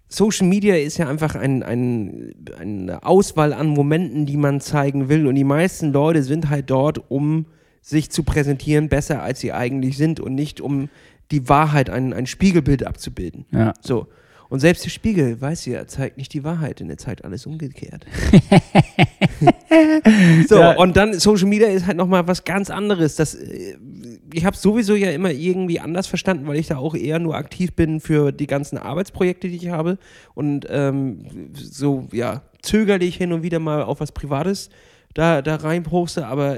Social Media ist ja einfach ein, ein, eine Auswahl an Momenten, die man zeigen will. Und die meisten Leute sind halt dort, um sich zu präsentieren, besser als sie eigentlich sind und nicht um die Wahrheit, ein, ein Spiegelbild abzubilden. Ja. So. Und selbst der Spiegel, weiß ja, zeigt nicht die Wahrheit, denn er zeigt alles umgekehrt. so, Ja. und dann Social Media ist halt nochmal was ganz anderes. Das, äh, ich habe sowieso ja immer irgendwie anders verstanden, weil ich da auch eher nur aktiv bin für die ganzen Arbeitsprojekte, die ich habe. Und ähm, so, ja, zögerlich hin und wieder mal auf was Privates da, da rein poste, aber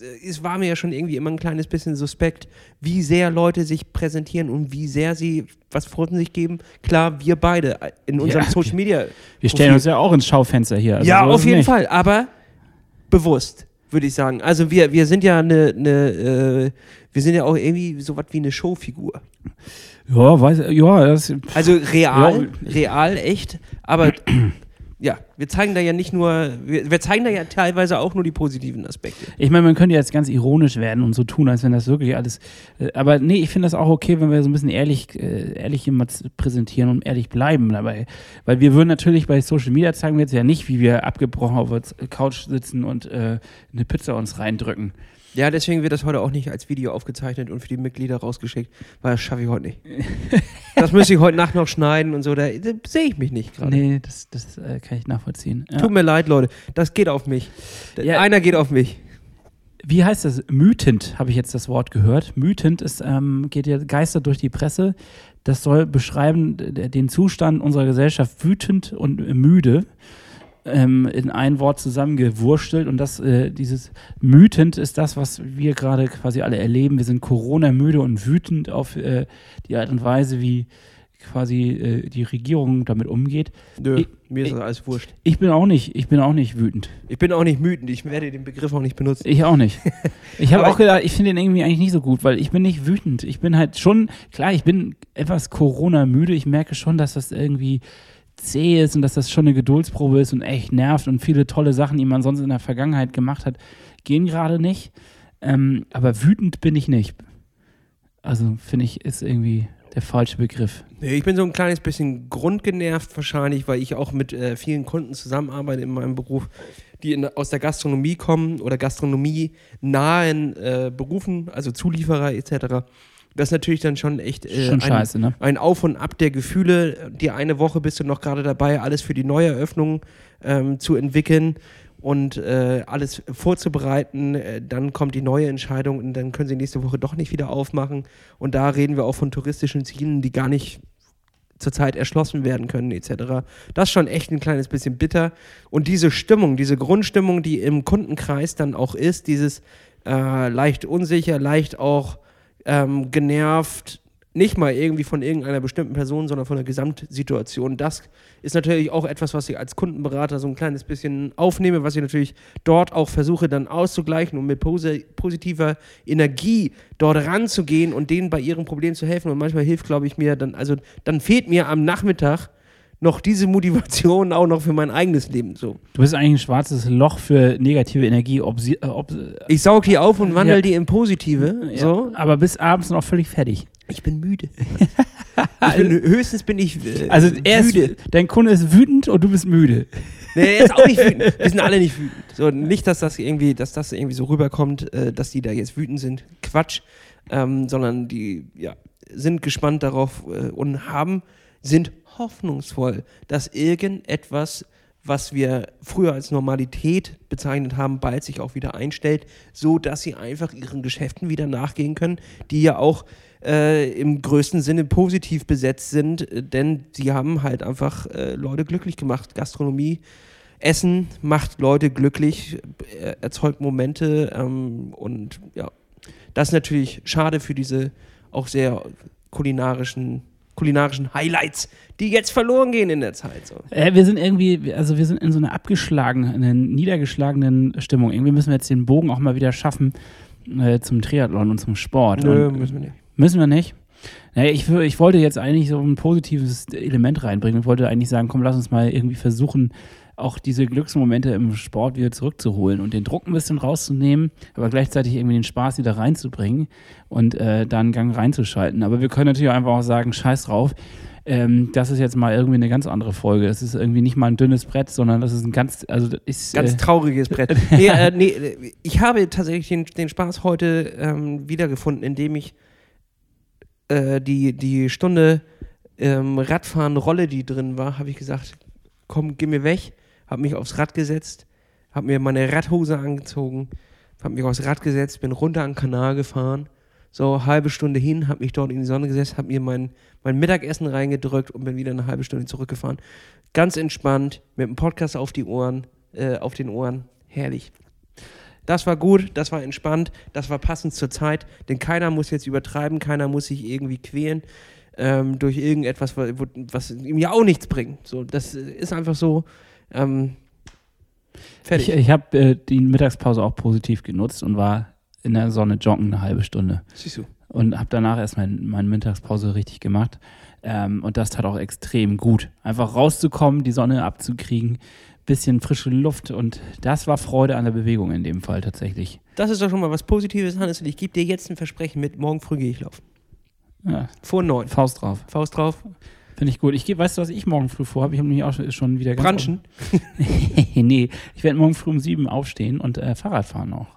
es war mir ja schon irgendwie immer ein kleines bisschen suspekt, wie sehr Leute sich präsentieren und wie sehr sie was von sich geben. Klar, wir beide in unserem Ja, Social Media. Wir stellen uns ja auch ins Schaufenster hier. Also ja, so auf jeden nicht. Fall, aber bewusst, würde ich sagen. Also wir, wir sind ja eine, eine äh, wir sind ja auch irgendwie so was wie eine Showfigur. Ja, weiß, ja, das, Also real, Ja. real, echt, aber ja, wir zeigen da ja nicht nur, wir, wir zeigen da ja teilweise auch nur die positiven Aspekte. Ich meine, man könnte jetzt ganz ironisch werden und so tun, als wenn das wirklich alles. Äh, aber nee, ich finde das auch okay, wenn wir so ein bisschen ehrlich, äh, ehrlich immer präsentieren und ehrlich bleiben dabei. Weil wir würden natürlich bei Social Media zeigen wir jetzt ja nicht, wie wir abgebrochen auf der Couch sitzen und äh, eine Pizza uns reindrücken. Ja, deswegen wird das heute auch nicht als Video aufgezeichnet und für die Mitglieder rausgeschickt, weil das schaffe ich heute nicht. das müsste ich heute Nacht noch schneiden und so, da, da sehe ich mich nicht gerade. Nee, das, das äh, kann ich nachvollziehen. Ja. Tut mir leid, Leute, das geht auf mich. Ja. Einer geht auf mich. Wie heißt das? Mütend, habe ich jetzt das Wort gehört. Mütend ist, ähm, geht ja geistert durch die Presse. Das soll beschreiben den Zustand unserer Gesellschaft wütend und müde ähm, in ein Wort zusammengewurstelt. Und das, äh, dieses mütend ist das, was wir gerade quasi alle erleben. Wir sind Corona-müde und wütend auf äh, die Art und Weise, wie quasi äh, die Regierung damit umgeht. Nö, Ich- mir ist das alles wurscht. Ich bin auch nicht, ich bin auch nicht wütend. Ich bin auch nicht wütend, ich werde den Begriff auch nicht benutzen. Ich auch nicht. Ich habe auch gedacht, ich finde den irgendwie eigentlich nicht so gut, weil ich bin nicht wütend. Ich bin halt schon, klar, ich bin etwas Corona-müde. Ich merke schon, dass das irgendwie zäh ist und dass das schon eine Geduldsprobe ist und echt nervt und viele tolle Sachen, die man sonst in der Vergangenheit gemacht hat, gehen gerade nicht. Ähm, aber wütend bin ich nicht. Also finde ich, ist irgendwie der falsche Begriff. Ich bin so ein kleines bisschen grundgenervt wahrscheinlich, weil ich auch mit äh, vielen Kunden zusammenarbeite in meinem Beruf, die in, aus der Gastronomie kommen oder Gastronomie nahen äh, Berufen, also Zulieferer etc. Das ist natürlich dann schon echt äh, Schon ein, scheiße, ne? ein Auf und Ab der Gefühle. Die eine Woche bist du noch gerade dabei, alles für die Neueröffnung ähm, zu entwickeln und äh, alles vorzubereiten. Äh, dann kommt die neue Entscheidung und dann können sie nächste Woche doch nicht wieder aufmachen. Und da reden wir auch von touristischen Zielen, die gar nicht zurzeit erschlossen werden können, etc. Das ist schon echt ein kleines bisschen bitter. Und diese Stimmung, diese Grundstimmung, die im Kundenkreis dann auch ist, dieses äh, leicht unsicher, leicht auch ähm, genervt, nicht mal irgendwie von irgendeiner bestimmten Person, sondern von der Gesamtsituation. Das ist natürlich auch etwas, was ich als Kundenberater so ein kleines bisschen aufnehme, was ich natürlich dort auch versuche dann auszugleichen und mit posi positiver Energie dort ranzugehen und denen bei ihrem Problem zu helfen. Und manchmal hilft, glaube ich, mir dann, also dann fehlt mir am Nachmittag noch diese Motivation auch noch für mein eigenes Leben. So. Du bist eigentlich ein schwarzes Loch für negative Energie. Ob sie, äh, ob, Ich saug die auf und wandel Ja. die in positive. ja, So. Aber bis abends noch völlig fertig. Ich bin müde. ich bin, höchstens bin ich äh, Also er ist, müde. dein Kunde ist wütend und du bist müde. Nee, er ist auch nicht wütend. Wir sind alle nicht wütend. So, nicht, dass das irgendwie, dass das irgendwie so rüberkommt, äh, dass die da jetzt wütend sind. Quatsch. Ähm, sondern die ja, sind gespannt darauf äh, und haben, sind hoffnungsvoll, dass irgendetwas, was wir früher als Normalität bezeichnet haben, bald sich auch wieder einstellt, so dass sie einfach ihren Geschäften wieder nachgehen können, die ja auch äh, im größten Sinne positiv besetzt sind, äh, denn sie haben halt einfach äh, Leute glücklich gemacht. Gastronomie, Essen macht Leute glücklich, äh, erzeugt Momente ähm, und ja, das ist natürlich schade für diese auch sehr kulinarischen, kulinarischen Highlights, die jetzt verloren gehen in der Zeit. So. Äh, wir sind irgendwie, also wir sind in so einer abgeschlagenen, niedergeschlagenen Stimmung. Irgendwie müssen wir jetzt den Bogen auch mal wieder schaffen äh, zum Triathlon und zum Sport. Nö, und, müssen wir nicht. Müssen wir nicht? Naja, ich, ich wollte jetzt eigentlich so ein positives Element reinbringen. Ich wollte eigentlich sagen, komm, lass uns mal irgendwie versuchen, auch diese Glücksmomente im Sport wieder zurückzuholen und den Druck ein bisschen rauszunehmen, aber gleichzeitig irgendwie den Spaß wieder reinzubringen und äh, da einen Gang reinzuschalten. Aber wir können natürlich auch einfach auch sagen, scheiß drauf. Ähm, das ist jetzt mal irgendwie eine ganz andere Folge. Es ist irgendwie nicht mal ein dünnes Brett, sondern das ist ein ganz, also ist Ganz äh, trauriges Brett. Nee, äh, nee, äh, ich habe tatsächlich den, den Spaß heute ähm, wiedergefunden, indem ich äh, die, die Stunde ähm, Radfahren, Rolle, die drin war, habe ich gesagt, komm, geh mir weg, habe mich aufs Rad gesetzt, habe mir meine Radhose angezogen, habe mich aufs Rad gesetzt, bin runter an den Kanal gefahren, so halbe Stunde hin, habe mich dort in die Sonne gesetzt, habe mir mein, mein Mittagessen reingedrückt und bin wieder eine halbe Stunde zurückgefahren. Ganz entspannt, mit dem Podcast auf die Ohren, äh, auf den Ohren, herrlich. Das war gut, das war entspannt, das war passend zur Zeit, denn keiner muss jetzt übertreiben, keiner muss sich irgendwie quälen ähm, durch irgendetwas, was ihm ja auch nichts bringt. So, das äh, ist einfach so. Ähm, fertig. Ich, ich habe äh, die Mittagspause auch positiv genutzt und war in der Sonne joggen eine halbe Stunde. Siehst du. Und habe danach erst mein, meine Mittagspause richtig gemacht. Ähm, und das tat auch extrem gut. Einfach rauszukommen, die Sonne abzukriegen, bisschen frische Luft. Und das war Freude an der Bewegung in dem Fall tatsächlich. Das ist doch schon mal was Positives, Hannes. Und ich gebe dir jetzt ein Versprechen mit, morgen früh gehe ich laufen. Ja, Vor neun. Faust drauf. Faust drauf. Finde ich gut. Ich geh, weißt du, was ich morgen früh vorhabe? Ich habe nämlich auch schon- schon wieder Branchen. nee, ich werde morgen früh um sieben aufstehen und äh, Fahrrad fahren auch.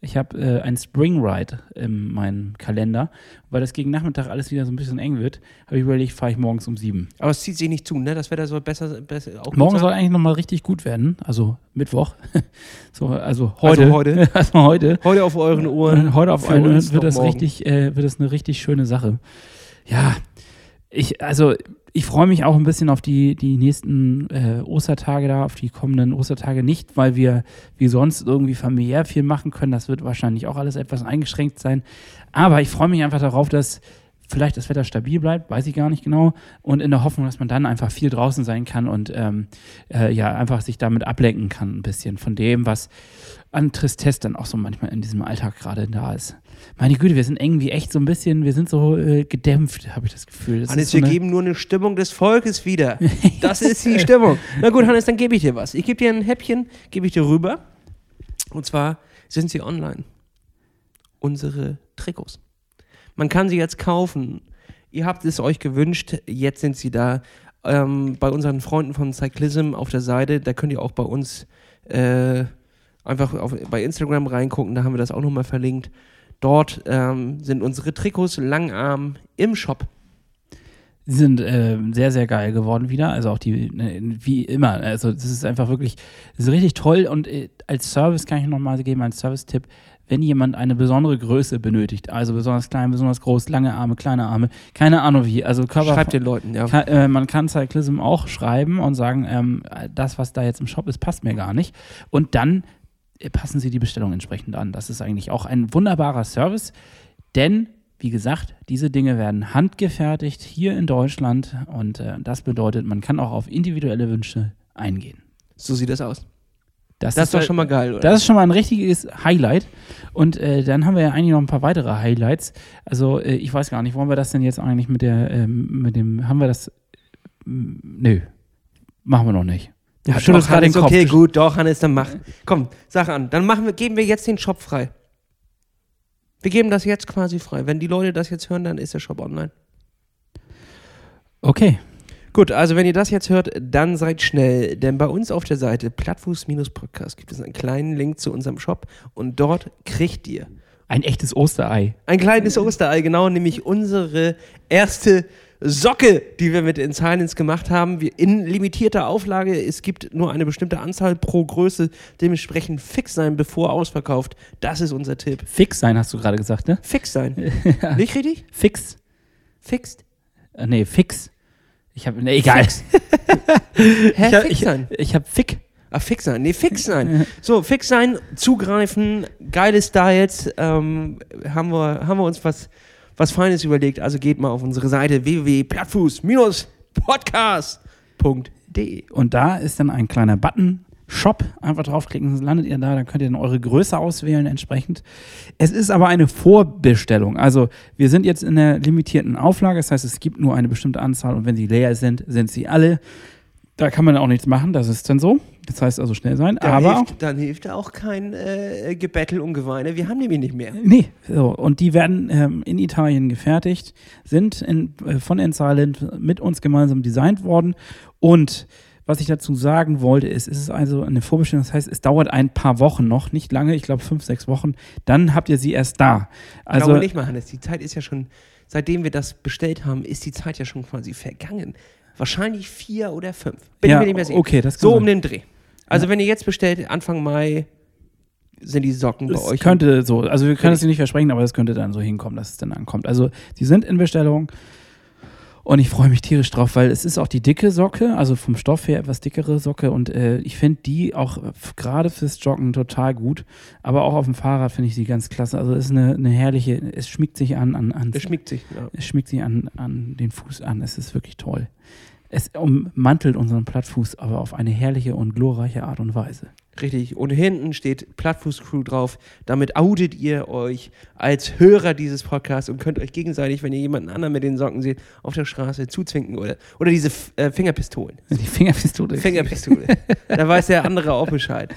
Ich habe äh, ein Spring Ride in meinem Kalender. Weil das gegen Nachmittag alles wieder so ein bisschen eng wird, habe ich überlegt, fahre ich morgens um sieben. Aber es zieht sich nicht zu, ne? Das Wetter soll besser, besser auch Morgen soll eigentlich nochmal richtig gut werden, also Mittwoch. so, also heute. Also heute. also heute. Heute auf euren Ohren. Heute auf einmal uns wird das morgen. richtig, äh, wird das eine richtig schöne Sache. Ja, ich, also ich freue mich auch ein bisschen auf die, die nächsten äh, Ostertage da, auf die kommenden Ostertage. Nicht, weil wir wie sonst irgendwie familiär viel machen können. Das wird wahrscheinlich auch alles etwas eingeschränkt sein. Aber ich freue mich einfach darauf, dass vielleicht das Wetter stabil bleibt, weiß ich gar nicht genau. Und in der Hoffnung, dass man dann einfach viel draußen sein kann und ähm, äh, ja, einfach sich damit ablenken kann, ein bisschen von dem, was an Tristesse dann auch so manchmal in diesem Alltag gerade da ist. Meine Güte, wir sind irgendwie echt so ein bisschen, wir sind so äh, gedämpft, habe ich das Gefühl. Das Hannes, so wir geben nur eine Stimmung des Volkes wieder. Das ist die Stimmung. Na gut, Hannes, dann gebe ich dir was. Ich gebe dir ein Häppchen, gebe ich dir rüber. Und zwar sind sie online. Unsere Trikots. Man kann sie jetzt kaufen Ihr habt es euch gewünscht, jetzt sind sie da. Ähm, bei unseren Freunden von Cyclism auf der Seite, da könnt ihr auch bei uns äh, einfach auf, bei Instagram reingucken, da haben wir das auch nochmal verlinkt. Dort ähm, sind unsere Trikots Langarm im Shop. Sie sind äh, sehr, sehr geil geworden wieder. Also auch die, äh, wie immer. Also das ist einfach wirklich, das ist richtig toll. Und äh, als Service kann ich nochmal geben, als Service-Tipp, wenn jemand eine besondere Größe benötigt, also besonders klein, besonders groß, lange Arme, kleine Arme, keine Ahnung wie, also Körper. Schreibt den Leuten, ja. Kann, äh, man kann Cyclism auch schreiben und sagen, ähm, das, was da jetzt im Shop ist, passt mir gar nicht. Und dann passen Sie die Bestellung entsprechend an. Das ist eigentlich auch ein wunderbarer Service, denn wie gesagt, diese Dinge werden handgefertigt hier in Deutschland und äh, das bedeutet, man kann auch auf individuelle Wünsche eingehen. So sieht das aus. Das, Das ist doch schon mal geil, oder? Das ist schon mal ein richtiges Highlight. Und äh, dann haben wir ja eigentlich noch ein paar weitere Highlights. Also äh, ich weiß gar nicht, wollen wir das denn jetzt eigentlich mit der, ähm, mit dem, haben wir das? Nö, machen wir noch nicht. Ja, schüttelst gerade den Kopf. okay, gut, doch, Hannes, dann mach. Komm, sag an. Dann machen wir, geben wir jetzt den Shop frei. Wir geben das jetzt quasi frei. Wenn die Leute das jetzt hören, dann ist der Shop online. Okay, Gut, also wenn ihr das jetzt hört, dann seid schnell, denn bei uns auf der Seite Plattfuß-Podcast gibt es einen kleinen Link zu unserem Shop und dort kriegt ihr ein echtes Osterei. ein kleines Osterei, genau, nämlich unsere erste Socke, die wir mit In Silence gemacht haben. Wir in limitierter Auflage. Es gibt nur eine bestimmte Anzahl pro Größe. Dementsprechend fix sein, bevor ausverkauft. Das ist unser Tipp. Fix sein, hast du gerade gesagt, ne? Fix sein. Nicht richtig? Fix. Fixt? Äh, nee, fix. Ich habe, ne, egal. Hä? Ich hab, fix ich, sein. ich hab Fick. Ah, fix sein. Nee, fix sein. So, fix sein, zugreifen, geile Styles. Ähm, haben, wir, haben wir uns was, was Feines überlegt. Also geht mal auf unsere Seite www.plattfuß-podcast.de. Und da ist dann ein kleiner Button. Shop, einfach draufklicken, landet ihr da, dann könnt ihr dann eure Größe auswählen entsprechend. Es ist aber eine Vorbestellung. Also wir sind jetzt in der limitierten Auflage, das heißt, es gibt nur eine bestimmte Anzahl und wenn sie leer sind, sind sie alle. Da kann man auch nichts machen, das ist dann so. Das heißt also schnell sein. Dann, aber hilft, dann hilft auch kein äh, Gebettel um Geweine. Wir haben nämlich nicht mehr. Nee, so, und die werden ähm, in Italien gefertigt, sind in, äh, von Ensilent mit uns gemeinsam designt worden. Und was ich dazu sagen wollte, ist, es ist also eine Vorbestellung, das heißt, es dauert ein paar Wochen noch, nicht lange, ich glaube fünf, sechs Wochen, dann habt ihr sie erst da. Ich Also, glaube nicht mal, Hannes. Die Zeit ist ja schon, seitdem wir das bestellt haben, ist die Zeit ja schon quasi vergangen. Wahrscheinlich vier oder fünf. Bin Ja, ich mir nicht mehr sicher. okay, das So um den Dreh. Also wenn ihr jetzt bestellt, Anfang Mai sind die Socken bei es euch. könnte so, also wir können es nicht versprechen, aber es könnte dann so hinkommen, dass es dann ankommt. Also, sie sind in Bestellung. Und ich freue mich tierisch drauf, weil es ist auch die dicke Socke, also vom Stoff her etwas dickere Socke. Und äh, ich finde die auch gerade fürs Joggen total gut. Aber auch auf dem Fahrrad finde ich sie ganz klasse. Also es ist eine, eine herrliche, es schmiegt sich an, an, an Das schmiegt sich. Ja. es schmiegt sich an, an den Fuß an. Es ist wirklich toll. Es ummantelt unseren Plattfuß aber auf eine herrliche und glorreiche Art und Weise. Richtig. Und hinten steht Plattfuß-Crew drauf. Damit outet ihr euch als Hörer dieses Podcasts und könnt euch gegenseitig, wenn ihr jemanden anderen mit den Socken seht, auf der Straße zuzwinken oder, oder diese F- äh, Fingerpistolen. Die Fingerpistole. Fingerpistole. da weiß der andere auch Bescheid.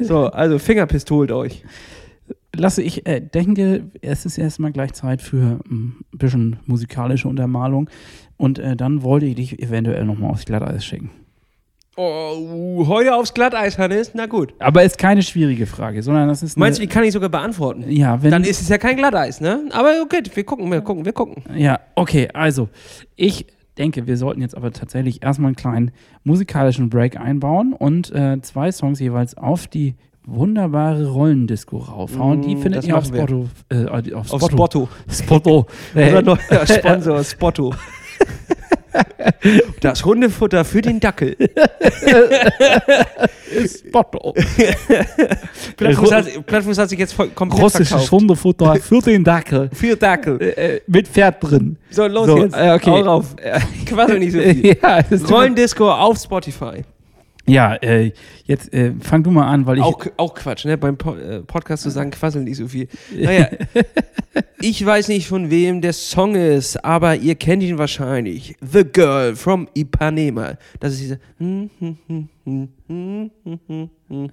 So, also Fingerpistolt euch. Lasse, ich äh, denke, es ist erstmal gleich Zeit für mm, ein bisschen musikalische Untermalung. Und äh, dann wollte ich dich eventuell nochmal aufs Glatteis schicken. Oh, heute aufs Glatteis, Hannes? Na gut. Aber ist keine schwierige Frage, sondern das ist. Meinst du, die kann ich sogar beantworten? Ja, wenn. Dann ist es ja kein Glatteis, ne? Aber okay, wir gucken, wir gucken, wir gucken. Ja, okay, also ich denke, wir sollten jetzt aber tatsächlich erstmal einen kleinen musikalischen Break einbauen und äh, zwei Songs jeweils auf die wunderbare Rollendisco raufhauen. die Mm, findet das ihr auf. Spotto. Äh, auf Auf Spotto. Spotto. Spotto. Äh, Unser neuer Sponsor, Spotto. Das Hundefutter für den Dackel. Spotto. Plattfuß hat, Plattfuß hat sich jetzt komplett Russisches verkauft. Hundefutter für den Dackel. Für Dackel. Äh, mit Pferd drin. So, los So, jetzt. äh, okay. Hau rauf. Quassel nicht so viel. ja, Rollendisco auf Spotify. Ja äh, jetzt äh, fang du mal an, weil ich. Auch, auch Quatsch, ne? Beim po äh, Podcast zu sagen, quasseln nicht so viel. Naja, ich weiß nicht, von wem der Song ist, aber ihr kennt ihn wahrscheinlich. The Girl from Ipanema. Das ist diese.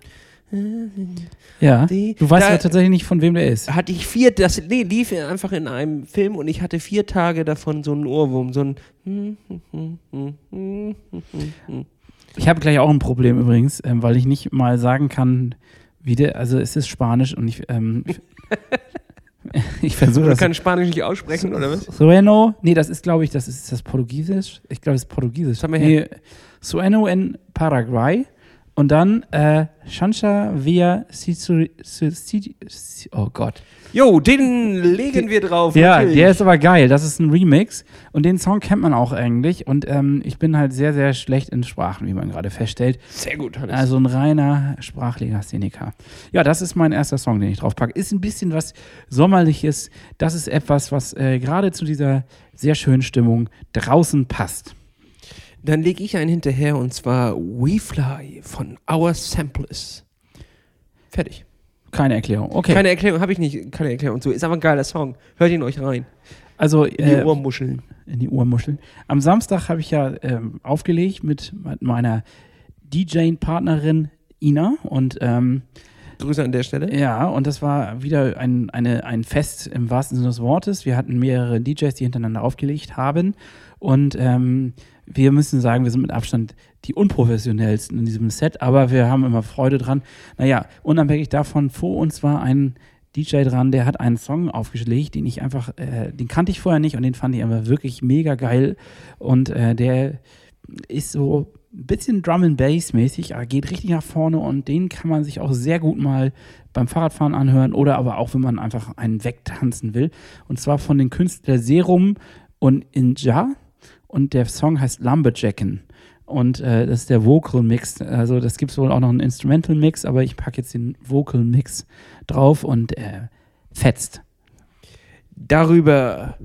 Ja. Die- Du weißt ja tatsächlich nicht, von wem der ist. hatte ich vier, das nee, lief einfach in einem Film und ich hatte vier Tage davon so einen Ohrwurm, so ein Ich habe gleich auch ein Problem übrigens, ähm, weil ich nicht mal sagen kann, wie der, also es ist Spanisch und ich, ähm, ich versuche Du das. kannst Spanisch nicht aussprechen, oder was? Sueno, nee, das ist, glaube ich, das ist das Portugiesisch. Ich glaube, das ist Portugiesisch. Nee, Sueno in Paraguay und dann äh, Chancha via Sisu- Su- Si- Si- Oh Gott. Jo, den legen wir drauf. Ja, natürlich. der ist aber geil. Das ist ein Remix und den Song kennt man auch eigentlich und ähm, ich bin halt sehr, sehr schlecht in Sprachen, wie man gerade feststellt. sehr gut. Hannes. Also ein reiner Sprachlegastheniker. Ja, das ist mein erster Song, den ich drauf packe. Ist ein bisschen was Sommerliches. Das ist etwas, was äh, gerade zu dieser sehr schönen Stimmung draußen passt. Dann lege ich einen hinterher und zwar We Fly von Our Samplers. Fertig. Keine Erklärung. Okay. Keine Erklärung, habe ich nicht, keine Erklärung zu. Ist aber ein geiler Song. Hört ihn euch rein. also In die äh, Ohrmuscheln. in die Ohrmuscheln. Am Samstag habe ich ja ähm, aufgelegt mit meiner DJ-Partnerin Ina und ähm, Grüße an der Stelle. Ja, und das war wieder ein, eine, ein Fest im wahrsten Sinne des Wortes. Wir hatten mehrere DJs, die hintereinander aufgelegt haben. Und ähm, wir müssen sagen, wir sind mit Abstand die unprofessionellsten in diesem Set, aber wir haben immer Freude dran. Naja, unabhängig davon, vor uns war ein DJ dran, der hat einen Song aufgelegt, den ich einfach, äh, den kannte ich vorher nicht und den fand ich aber wirklich mega geil. Und äh, der ist so ein bisschen Drum and Bass mäßig, aber geht richtig nach vorne und den kann man sich auch sehr gut mal beim Fahrradfahren anhören oder aber auch, wenn man einfach einen wegtanzen will. Und zwar von den Künstlern Serum und Inja und der Song heißt Lumberjacken. Und äh, das ist der Vocal Mix. Also das gibt es wohl auch noch einen Instrumental Mix, aber ich packe jetzt den Vocal Mix drauf und äh, fetzt. Darüber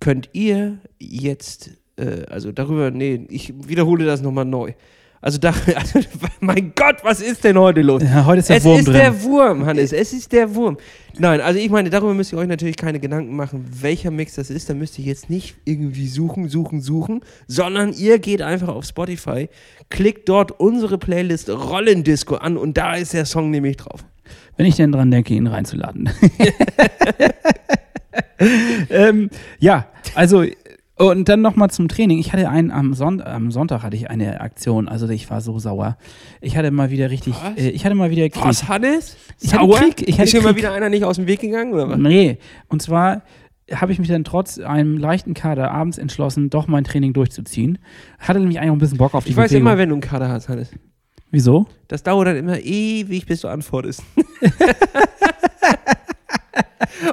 könnt ihr jetzt, äh, also darüber, nee, ich wiederhole das nochmal neu. Also, da, also, mein Gott, was ist denn heute los? Ja, heute ist der es Wurm ist drin. der Wurm, Hannes, es ist der Wurm. Nein, also ich meine, darüber müsst ihr euch natürlich keine Gedanken machen, welcher Mix das ist. Da müsst ihr jetzt nicht irgendwie suchen, suchen, suchen, sondern ihr geht einfach auf Spotify, klickt dort unsere Playlist Rollendisco an und da ist der Song nämlich drauf. Wenn ich denn dran denke, ihn reinzuladen. ähm, ja, also und dann nochmal zum Training. Ich hatte einen am, Son am Sonntag hatte ich eine Aktion, also ich war so sauer. Ich hatte mal wieder richtig, Was? äh, ich hatte mal wieder Krieg. Was, Hannes? Ich hatte Krieg, ich hatte ist hier mal wieder einer nicht aus dem Weg gegangen, oder was? Nee, und zwar habe ich mich dann trotz einem leichten Kader abends entschlossen, doch mein Training durchzuziehen. Hatte nämlich eigentlich auch ein bisschen Bock auf die Ich weiß Bewegung. immer, wenn du einen Kader hast, Hannes. Wieso? Das dauert dann immer ewig, bis du antwortest.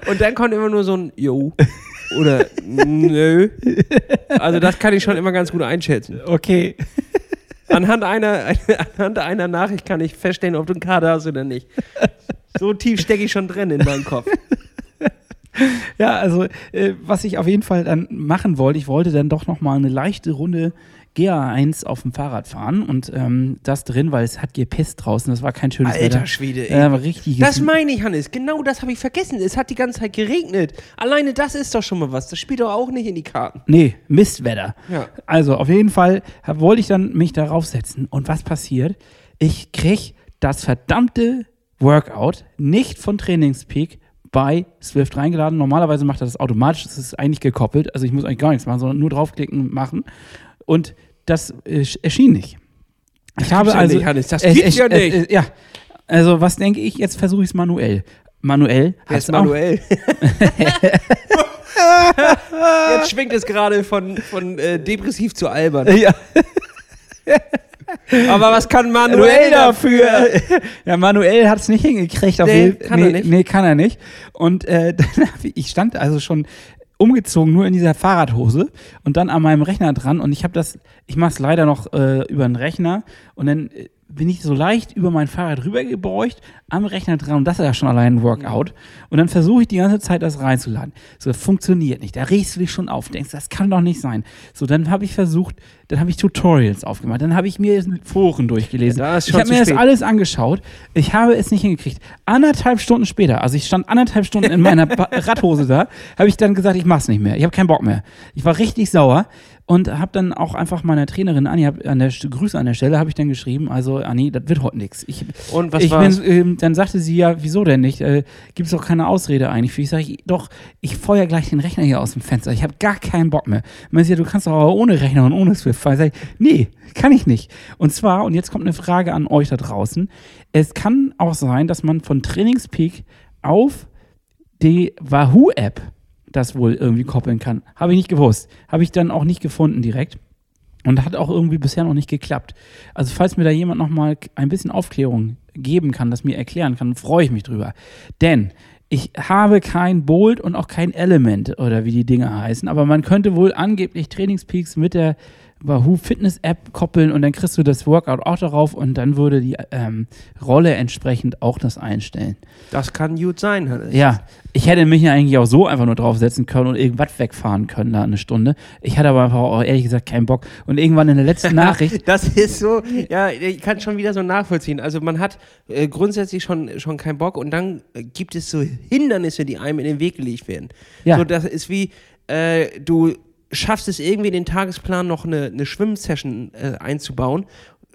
Und dann kommt immer nur so ein Jo oder Nö. Also das kann ich schon immer ganz gut einschätzen. Okay. Anhand einer, anhand einer Nachricht kann ich feststellen, ob du einen Kader hast oder nicht. So tief stecke ich schon drin in meinem Kopf. Ja, also äh, was ich auf jeden Fall dann machen wollte, ich wollte dann doch noch mal eine leichte Runde GA1 auf dem Fahrrad fahren und ähm, das drin, weil es hat gepisst draußen, das war kein schönes Wetter. Alter Schwede, ey. Ja, aber richtig. Das meine ich, Hannes. Genau das habe ich vergessen. Es hat die ganze Zeit geregnet. Alleine das ist doch schon mal was. Das spielt doch auch nicht in die Karten. nee, Mistwetter. Ja. Also auf jeden Fall hab, wollte ich dann mich darauf setzen und was passiert? Ich krieg das verdammte Workout nicht von Trainingspeak bei Swift reingeladen. Normalerweise macht er das automatisch, das ist eigentlich gekoppelt, also ich muss eigentlich gar nichts machen, sondern nur draufklicken machen und das äh, erschien nicht. Ich habe gibt's ja also nicht, Hannes, das es- gibt's es- ja äh, nicht. äh, ja, also was denke ich? Jetzt versuche ich es manuell. Manuell Wer ist manuell? Jetzt schwingt es gerade von, von äh, depressiv zu albern. Ja. Aber was kann Manuel dafür? ja, Manuel hat es nicht hingekriegt. Auf Nee, jeden- kann er nicht. Nee, kann er nicht. Und äh, ich stand also schon umgezogen, nur in dieser Fahrradhose und dann an meinem Rechner dran und ich habe das, ich mache es leider noch äh, über den Rechner und dann äh, bin ich so leicht über mein Fahrrad rübergebeugt, am Rechner dran und das ist ja schon allein ein Workout. Und dann versuche ich die ganze Zeit das reinzuladen. So, das funktioniert nicht. Da regst du dich schon auf, denkst, das kann doch nicht sein. So, dann habe ich versucht, dann habe ich Tutorials aufgemacht, dann habe ich mir Foren durchgelesen. Ja, ich habe mir das spät. alles angeschaut. Ich habe es nicht hingekriegt. Anderthalb Stunden später, also ich stand anderthalb Stunden in meiner Radhose da, habe ich dann gesagt, ich mach's nicht mehr. Ich habe keinen Bock mehr. Ich war richtig sauer und habe dann auch einfach meiner Trainerin Anni, hab, an der Grüße an der Stelle, habe ich dann geschrieben, also Anni, das wird heute nichts. Ich, Und was ich war's? bin, ähm, dann sagte sie ja, wieso denn nicht? Äh, Gibt es doch keine Ausrede eigentlich für. Ich sage, doch, ich feuer gleich den Rechner hier aus dem Fenster. Ich habe gar keinen Bock mehr. Man sagt, ja, du kannst doch aber ohne Rechner und ohne Swift fahren. Sag ich, nee, kann ich nicht. Und zwar, und jetzt kommt eine Frage an euch da draußen. Es kann auch sein, dass man von Trainingspeak auf die Wahoo-App das wohl irgendwie koppeln kann. Habe ich nicht gewusst. Habe ich dann auch nicht gefunden direkt. Und hat auch irgendwie bisher noch nicht geklappt. Also falls mir da jemand noch mal ein bisschen Aufklärung geben kann, das mir erklären kann, freue ich mich drüber. Denn ich habe kein Bolt und auch kein Element oder wie die Dinge heißen, aber man könnte wohl angeblich Trainingspeaks mit der Wahoo Fitness App koppeln und dann kriegst du das Workout auch darauf und dann würde die ähm, Rolle entsprechend auch das einstellen. Das kann gut sein, Hannes. Ja, ich hätte mich ja eigentlich auch so einfach nur draufsetzen können und irgendwas wegfahren können da eine Stunde. Ich hatte aber einfach auch ehrlich gesagt keinen Bock. Und irgendwann in der letzten Nachricht, Das ist so, ja, ich kann schon wieder so nachvollziehen. Also man hat äh, grundsätzlich schon, schon keinen Bock und dann gibt es so Hindernisse, die einem in den Weg gelegt werden. Ja. So, das ist wie, äh, du schaffst es irgendwie in den Tagesplan noch eine, eine Schwimmsession äh, einzubauen,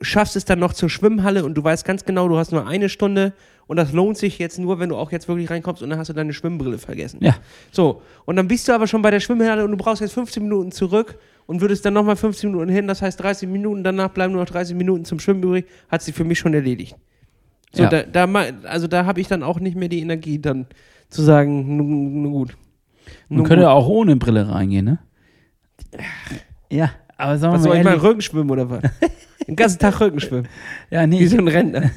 schaffst es dann noch zur Schwimmhalle und du weißt ganz genau, du hast nur eine Stunde und das lohnt sich jetzt nur, wenn du auch jetzt wirklich reinkommst und dann hast du deine Schwimmbrille vergessen. ja, So, und dann bist du aber schon bei der Schwimmhalle und du brauchst jetzt 15 Minuten zurück und würdest dann nochmal 15 Minuten hin, das heißt 30 Minuten, danach bleiben nur noch 30 Minuten zum Schwimmen übrig, hat sie für mich schon erledigt. So, Ja. da, da, also da habe ich dann auch nicht mehr die Energie, dann zu sagen, nun nun gut. man Nun könnte gut. auch ohne Brille reingehen, ne? Ja, aber sagen Was wir soll mal ich mal Rückenschwimmen oder was? Den ganzen Tag Rückenschwimmen. ja, Wie nee, so ein Rentner.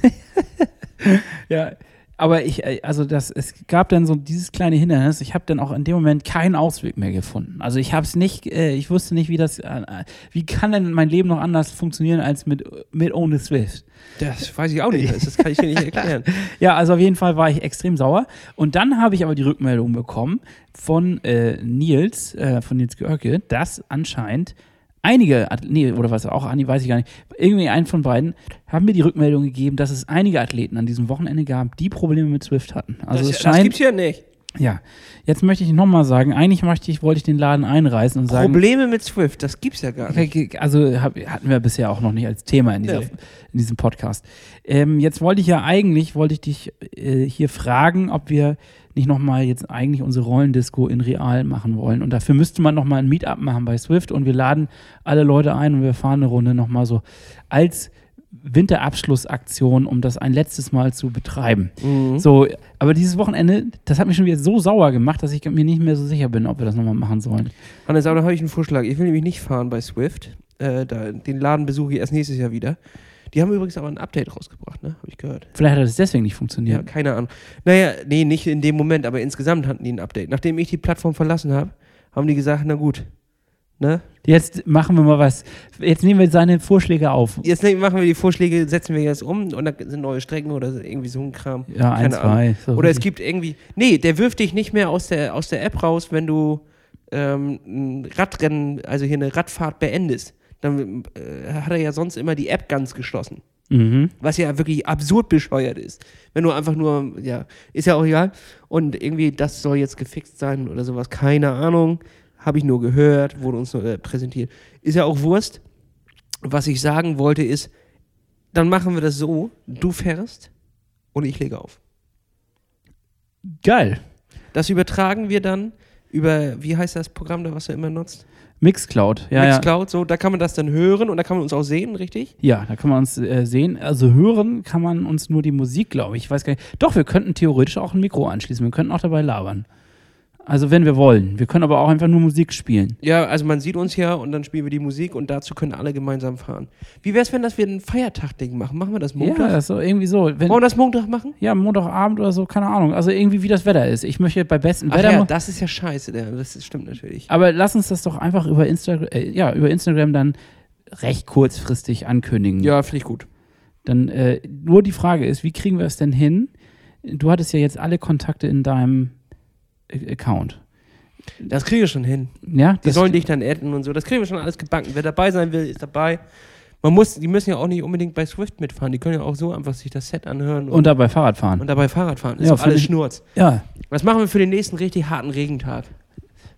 ja, aber ich, äh, also das, es gab dann so dieses kleine Hindernis. Ich habe dann auch in dem Moment keinen Ausweg mehr gefunden. Also ich habe es nicht, äh, ich wusste nicht, wie das, äh, äh, wie kann denn mein Leben noch anders funktionieren als mit, mit ohne Swift? Das weiß ich auch nicht. Das kann ich dir nicht erklären. Ja, also auf jeden Fall war ich extrem sauer. Und dann habe ich aber die Rückmeldung bekommen von äh, Nils, äh, von Nils Görke, dass anscheinend einige, nee, oder was auch, Anni, weiß ich gar nicht, irgendwie einen von beiden, haben mir die Rückmeldung gegeben, dass es einige Athleten an diesem Wochenende gab, die Probleme mit Swift hatten. Also das, es das scheint, gibt's ja nicht. Ja, jetzt möchte ich nochmal sagen, eigentlich möchte ich, wollte ich den Laden einreißen und sagen, Probleme mit Swift, das gibt's ja gar nicht. also hab, hatten wir bisher auch noch nicht als Thema in, dieser, Nee. in diesem Podcast. Ähm, jetzt wollte ich ja eigentlich, wollte ich dich äh, hier fragen, ob wir nicht nochmal jetzt eigentlich unsere Rollendisco in real machen wollen. Und dafür müsste man nochmal ein Meetup machen bei Swift und wir laden alle Leute ein und wir fahren eine Runde nochmal so als Winterabschlussaktion, um das ein letztes Mal zu betreiben. Mhm. So, aber dieses Wochenende, das hat mich schon wieder so sauer gemacht, dass ich mir nicht mehr so sicher bin, ob wir das nochmal machen sollen. Hannes, aber da habe ich einen Vorschlag. Ich will nämlich nicht fahren bei Swift. Äh, da, den Laden besuche ich erst nächstes Jahr wieder. Die haben übrigens aber ein Update rausgebracht, ne? Habe ich gehört. Vielleicht hat es deswegen nicht Ja, funktioniert. keine Ahnung. Naja, nee, nicht in dem Moment, aber insgesamt hatten die ein Update. Nachdem ich die Plattform verlassen habe, haben die gesagt, na gut. Ne? Jetzt machen wir mal was. Jetzt nehmen wir seine Vorschläge auf. Jetzt machen wir die Vorschläge, setzen wir jetzt um und da sind neue Strecken oder irgendwie so ein Kram. Ja, ein, zwei. So Oder es gibt irgendwie. Nee, der wirft dich nicht mehr aus der, aus der App raus, wenn du ähm, ein Radrennen, also hier eine Radfahrt beendest. Dann äh, hat er ja sonst immer die App ganz geschlossen. Mhm. Was ja wirklich absurd bescheuert ist. Wenn du einfach nur, ja, ist ja auch egal. Und irgendwie, das soll jetzt gefixt sein oder sowas. Keine Ahnung. Habe ich nur gehört, wurde uns nur äh, präsentiert. Ist ja auch Wurst. Was ich sagen wollte ist, dann machen wir das so: du fährst und ich lege auf. Geil. Das übertragen wir dann über, wie heißt das Programm da, was du immer nutzt? Mixcloud. Ja, ja. Mixcloud, so, da kann man das dann hören und da kann man uns auch sehen, richtig? Ja, da kann man uns äh, sehen. Also hören kann man uns nur die Musik, glaube ich. Ich weiß gar nicht. Doch, wir könnten theoretisch auch ein Mikro anschließen. Wir könnten auch dabei labern. Also wenn wir wollen. Wir können aber auch einfach nur Musik spielen. Ja, also man sieht uns ja und dann spielen wir die Musik und dazu können alle gemeinsam fahren. Wie wär's, wenn das wir ein Feiertag-Ding machen? Machen wir das Montag? Ja, das so irgendwie so. Wenn, Wollen wir das Montag machen? ja, Montagabend oder so, keine Ahnung. Also irgendwie wie das Wetter ist. Ich möchte bei bestem Ach Wetter. ja, das ist ja scheiße, das ist, stimmt natürlich. aber lass uns das doch einfach über Instagram, äh, ja, über Instagram dann recht kurzfristig ankündigen. Ja, finde ich gut. Dann äh, nur die Frage ist, wie kriegen wir es denn hin? Du hattest ja jetzt alle Kontakte in deinem Account. Das kriegen wir schon hin. Ja, Die sollen dich dann adden und so. Das kriegen wir schon alles gebacken. Wer dabei sein will, ist dabei. Man muss, die müssen ja auch nicht unbedingt bei Swift mitfahren. Die können ja auch so einfach sich das Set anhören und dabei Fahrrad fahren. und dabei Fahrrad fahren. Ist Ja, alles ich- Schnurz. ja, Was machen wir für den nächsten richtig harten Regentag?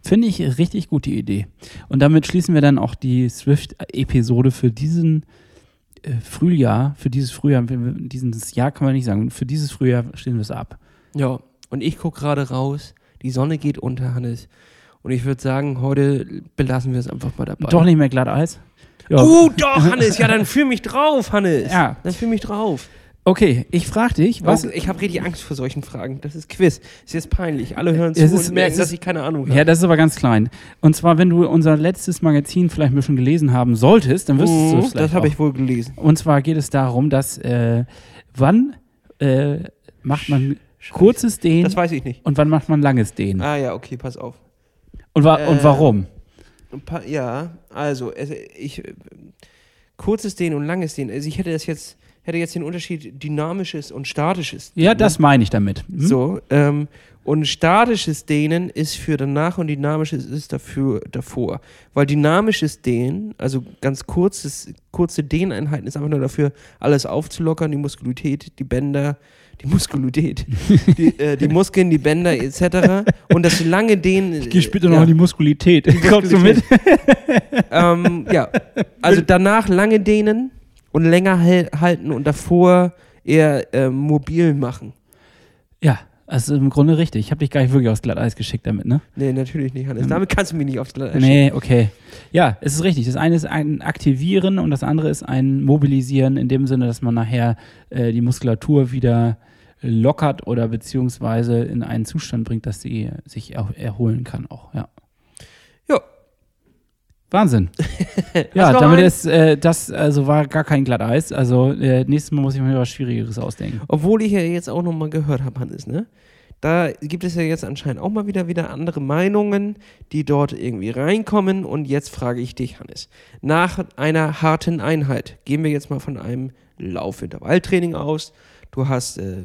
Finde ich richtig gute Idee. Und damit schließen wir dann auch die Swift-Episode für diesen äh, Frühjahr, für dieses Frühjahr, dieses Jahr kann man nicht sagen, für dieses Frühjahr schließen wir es ab. Ja, und ich gucke gerade raus, die Sonne geht unter, Hannes. Und ich würde sagen, heute belassen wir es einfach mal dabei. Doch nicht mehr Glatteis? Ja. Oh, doch, Hannes. Ja, dann fühl mich drauf, Hannes. Ja. Dann fühl mich drauf. Okay, ich frage dich, was. Ich habe richtig Angst vor solchen Fragen. Das ist Quiz. Ist jetzt peinlich. Alle hören Es zu ist- und merken, es dass ist- ich keine Ahnung habe. Ja, das ist aber ganz klein. Und zwar, wenn du unser letztes Magazin vielleicht ein bisschen gelesen haben solltest, dann wüsstest du Mhm, es vielleicht das habe ich wohl gelesen. Und zwar geht es darum, dass äh, wann äh, macht man kurzes Dehnen Das weiß ich nicht. und wann macht man langes Dehnen? Ah ja, okay, pass auf. Und, wa äh, und warum? Ja, also ich kurzes Dehnen und langes Dehnen. Also ich hätte das jetzt hätte jetzt den Unterschied dynamisches und statisches. Ja, Dehnen. das meine ich damit. Hm? So, ähm, und statisches Dehnen ist für danach und dynamisches ist dafür davor. Weil dynamisches Dehnen, also ganz kurzes, kurze Dehneinheiten, ist einfach nur dafür, alles aufzulockern, die Muskulität, die Bänder, die Muskulität, die, äh, die Muskeln, die Bänder etc. Und das lange Dehnen. Ich gehe später ja, noch an die Muskulität. Kommst du mit? ähm, ja, also danach lange dehnen und länger halten und davor eher ähm, mobil machen. Ja, also im Grunde richtig. Ich habe dich gar nicht wirklich aufs Glatteis geschickt damit, ne? Nee, natürlich nicht, Hannes. Damit kannst du mich nicht aufs Glatteis Nee, okay. Ja, es ist richtig. Das eine ist ein Aktivieren und das andere ist ein Mobilisieren in dem Sinne, dass man nachher äh, die Muskulatur wieder lockert oder beziehungsweise in einen Zustand bringt, dass sie sich auch erholen kann auch, ja. Ja. Wahnsinn. Ja, damit ist, äh, das also war gar kein Glatteis. Also äh, nächstes Mal muss ich mir was Schwierigeres ausdenken. Obwohl ich ja jetzt auch nochmal gehört habe, Hannes, ne? Da gibt es ja jetzt anscheinend auch mal wieder wieder andere Meinungen, die dort irgendwie reinkommen. Und jetzt frage ich dich, Hannes. Nach einer harten Einheit, gehen wir jetzt mal von einem Laufintervalltraining aus. Du hast, äh,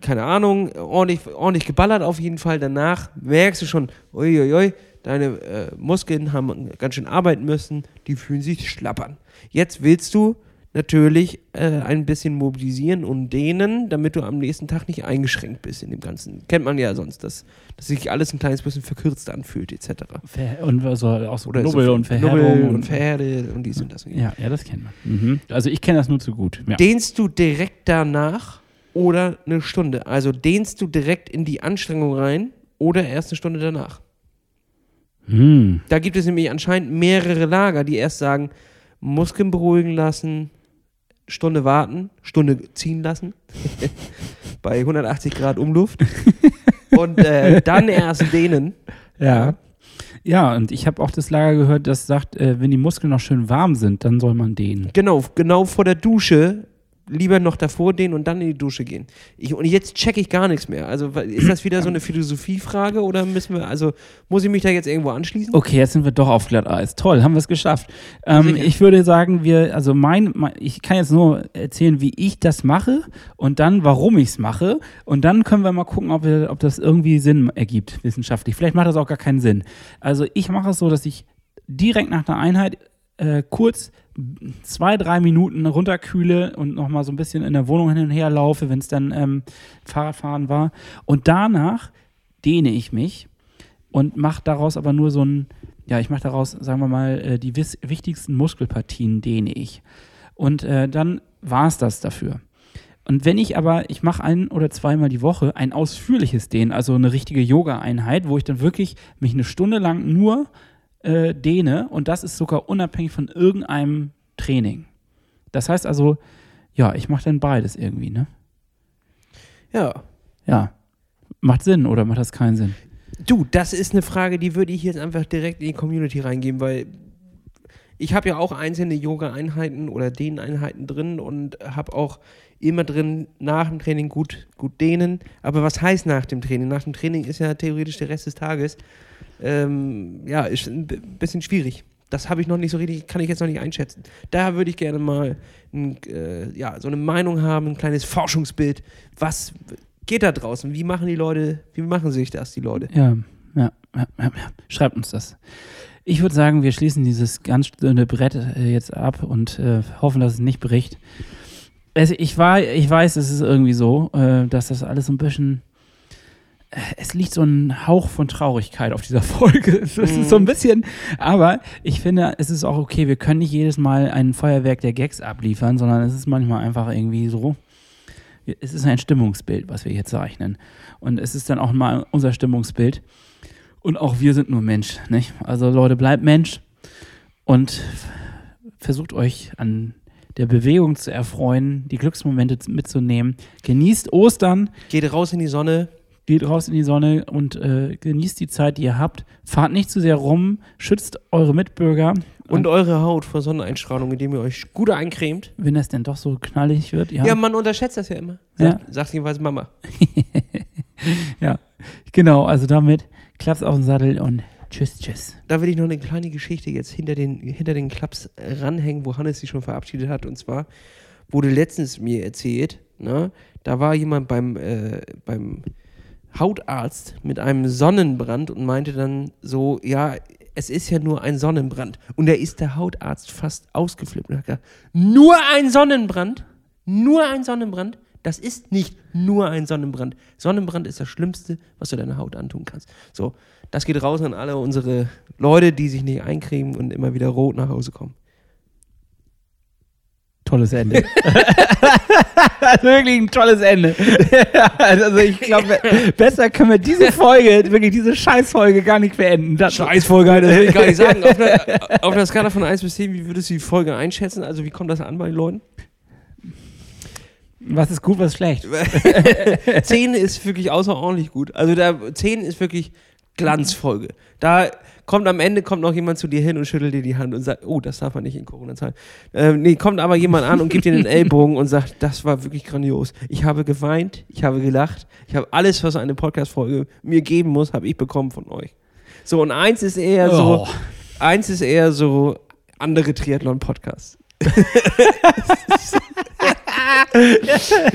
keine Ahnung, ordentlich, ordentlich geballert auf jeden Fall. Danach merkst du schon, uiuiui, deine äh, Muskeln haben ganz schön arbeiten müssen, die fühlen sich schlappern. Jetzt willst du natürlich äh, ein bisschen mobilisieren und dehnen, damit du am nächsten Tag nicht eingeschränkt bist in dem Ganzen. Kennt man ja sonst, dass, dass sich alles ein kleines bisschen verkürzt anfühlt, etc. Ver und also auch so Oder Knubbel so und Verhärtung. und Verhärte und dies und das. ja, ja, das kennt man. Mhm. Also ich kenne das nur zu gut. Ja. Dehnst du direkt danach oder eine Stunde? Also dehnst du direkt in die Anstrengung rein oder erst eine Stunde danach? Hm. Da gibt es nämlich anscheinend mehrere Lager, die erst sagen, Muskeln beruhigen lassen, Stunde warten, Stunde ziehen lassen, bei 180 Grad Umluft und äh, dann erst dehnen. Ja. Ja, und ich habe auch das Lager gehört, das sagt, äh, wenn die Muskeln noch schön warm sind, dann soll man dehnen. Genau, genau vor der Dusche lieber noch davor dehnen und dann in die Dusche gehen. Ich, und jetzt checke ich gar nichts mehr. Also ist das wieder so eine Philosophiefrage oder müssen wir, also muss ich mich da jetzt irgendwo anschließen? Okay, jetzt sind wir doch auf Glatteis. Toll, haben wir es geschafft. Ähm, ich würde sagen, wir, also mein, mein, ich kann jetzt nur erzählen, wie ich das mache und dann, warum ich es mache. Und dann können wir mal gucken, ob, wir, ob das irgendwie Sinn ergibt, wissenschaftlich. Vielleicht macht das auch gar keinen Sinn. Also ich mache es so, dass ich direkt nach der Einheit äh, kurz zwei, drei Minuten runterkühle und nochmal so ein bisschen in der Wohnung hin und her laufe, wenn es dann ähm, Fahrradfahren war. Und danach dehne ich mich und mache daraus aber nur so ein, ja, ich mache daraus, sagen wir mal, äh, die wichtigsten Muskelpartien dehne ich. Und äh, dann war es das dafür. Und wenn ich aber, ich mache ein oder zweimal die Woche ein ausführliches Dehnen, also eine richtige Yoga-Einheit, wo ich dann wirklich mich eine Stunde lang nur äh, dehne und das ist sogar unabhängig von irgendeinem Training. Das heißt also, ja, ich mache dann beides irgendwie, ne? Ja. Ja. Macht Sinn oder macht das keinen Sinn? Du, das ist eine Frage, die würde ich jetzt einfach direkt in die Community reingeben, weil ich habe ja auch einzelne Yoga-Einheiten oder Dehneinheiten drin und habe auch immer drin nach dem Training gut, gut dehnen. Aber was heißt nach dem Training? Nach dem Training ist ja theoretisch der Rest des Tages. Ähm, ja, ist ein bi- bisschen schwierig. Das habe ich noch nicht so richtig, kann ich jetzt noch nicht einschätzen. Da würde ich gerne mal ein, äh, ja, so eine Meinung haben, ein kleines Forschungsbild. Was geht da draußen? Wie machen die Leute, wie machen sich das, die Leute? Ja, ja, ja, ja, ja. Schreibt uns das. Ich würde sagen, wir schließen dieses ganz dünne Brett äh, jetzt ab und äh, hoffen, dass es nicht bricht. Es, ich, war, ich weiß, es ist irgendwie so, äh, dass das alles so ein bisschen es liegt so ein Hauch von Traurigkeit auf dieser Folge. Es ist so ein bisschen, aber ich finde, es ist auch okay, wir können nicht jedes Mal ein Feuerwerk der Gags abliefern, sondern es ist manchmal einfach irgendwie so, es ist ein Stimmungsbild, was wir hier zeichnen. Und es ist dann auch mal unser Stimmungsbild. Und auch wir sind nur Mensch, nicht? Also Leute, bleibt Mensch und versucht euch an der Bewegung zu erfreuen, die Glücksmomente mitzunehmen. Genießt Ostern, Geht raus in die Sonne. geht raus in die Sonne und äh, genießt die Zeit, die ihr habt. Fahrt nicht zu sehr rum, schützt eure Mitbürger. Und eure Haut vor Sonneneinstrahlung, indem ihr euch gut eincremt. wenn es denn doch so knallig wird, ja. Ja, man unterschätzt das ja immer. Ja. Sagt, sagt jedenfalls Mama. ja. Genau, also damit klappt's auf den Sattel und tschüss, tschüss. Da will ich noch eine kleine Geschichte jetzt hinter den, hinter den Klaps ranhängen, wo Hannes sich schon verabschiedet hat. Und zwar wurde letztens mir erzählt, ne, da war jemand beim, äh, beim Hautarzt mit einem Sonnenbrand und meinte dann so, ja, es ist ja nur ein Sonnenbrand. Und da ist der Hautarzt fast ausgeflippt. Und hat gesagt, nur ein Sonnenbrand? Nur ein Sonnenbrand? Das ist nicht nur ein Sonnenbrand. Sonnenbrand ist das Schlimmste, was du deiner Haut antun kannst. So, das geht raus an alle unsere Leute, die sich nicht eincremen und immer wieder rot nach Hause kommen. Tolles Ende. wirklich ein tolles Ende. also ich glaube, besser können wir diese Folge, wirklich diese Scheißfolge gar nicht beenden. Das, Scheißfolge, das will ich gar nicht sagen. Auf einer, auf einer Skala von 1 bis 10, wie würdest du die Folge einschätzen? Also, wie kommt das an bei den Leuten? Was ist gut, was ist schlecht? 10 ist wirklich außerordentlich gut. Also, da, 10 ist wirklich Glanzfolge. Da kommt am Ende kommt noch jemand zu dir hin und schüttelt dir die Hand und sagt, oh, das darf man nicht in Corona-Zeiten. Ähm, nee, kommt aber jemand an und gibt dir den Ellbogen und sagt, das war wirklich grandios. Ich habe geweint, ich habe gelacht, ich habe alles, was eine Podcast-Folge mir geben muss, habe ich bekommen von euch. So, und eins ist eher so, Oh. eins ist eher so andere Triathlon-Podcasts.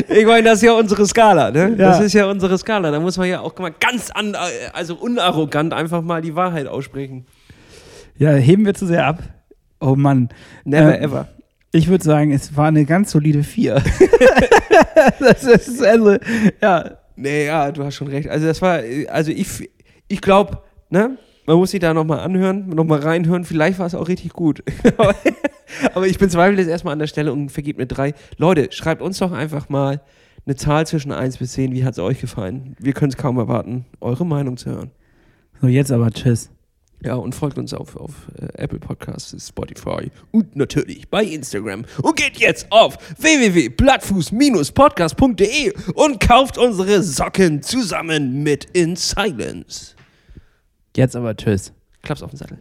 ich meine, das ist ja unsere Skala, ne? Das Ja. ist ja unsere Skala. Da muss man ja auch mal ganz an, also unarrogant einfach mal die Wahrheit aussprechen. Ja, heben wir zu sehr ab. Oh Mann. Never Ähm, ever. Ich würde sagen, es war eine ganz solide 4. das ist also, ja. Nee, ja, du hast schon recht. Also das war, also ich, ich glaube, ne? Man muss sich da nochmal anhören, nochmal reinhören. Vielleicht war es auch richtig gut. Aber ich bezweifle es erstmal an der Stelle und vergebt mir drei. Leute, schreibt uns doch einfach mal eine Zahl zwischen 1 bis 10. Wie hat es euch gefallen? Wir können es kaum erwarten, eure Meinung zu hören. So, jetzt aber tschüss. Ja, und folgt uns auf, auf äh, Apple Podcasts, Spotify und natürlich bei Instagram. Und geht jetzt auf www.blattfuß-podcast.de und kauft unsere Socken zusammen mit In Silence. Jetzt aber tschüss. Klaps auf den Sattel.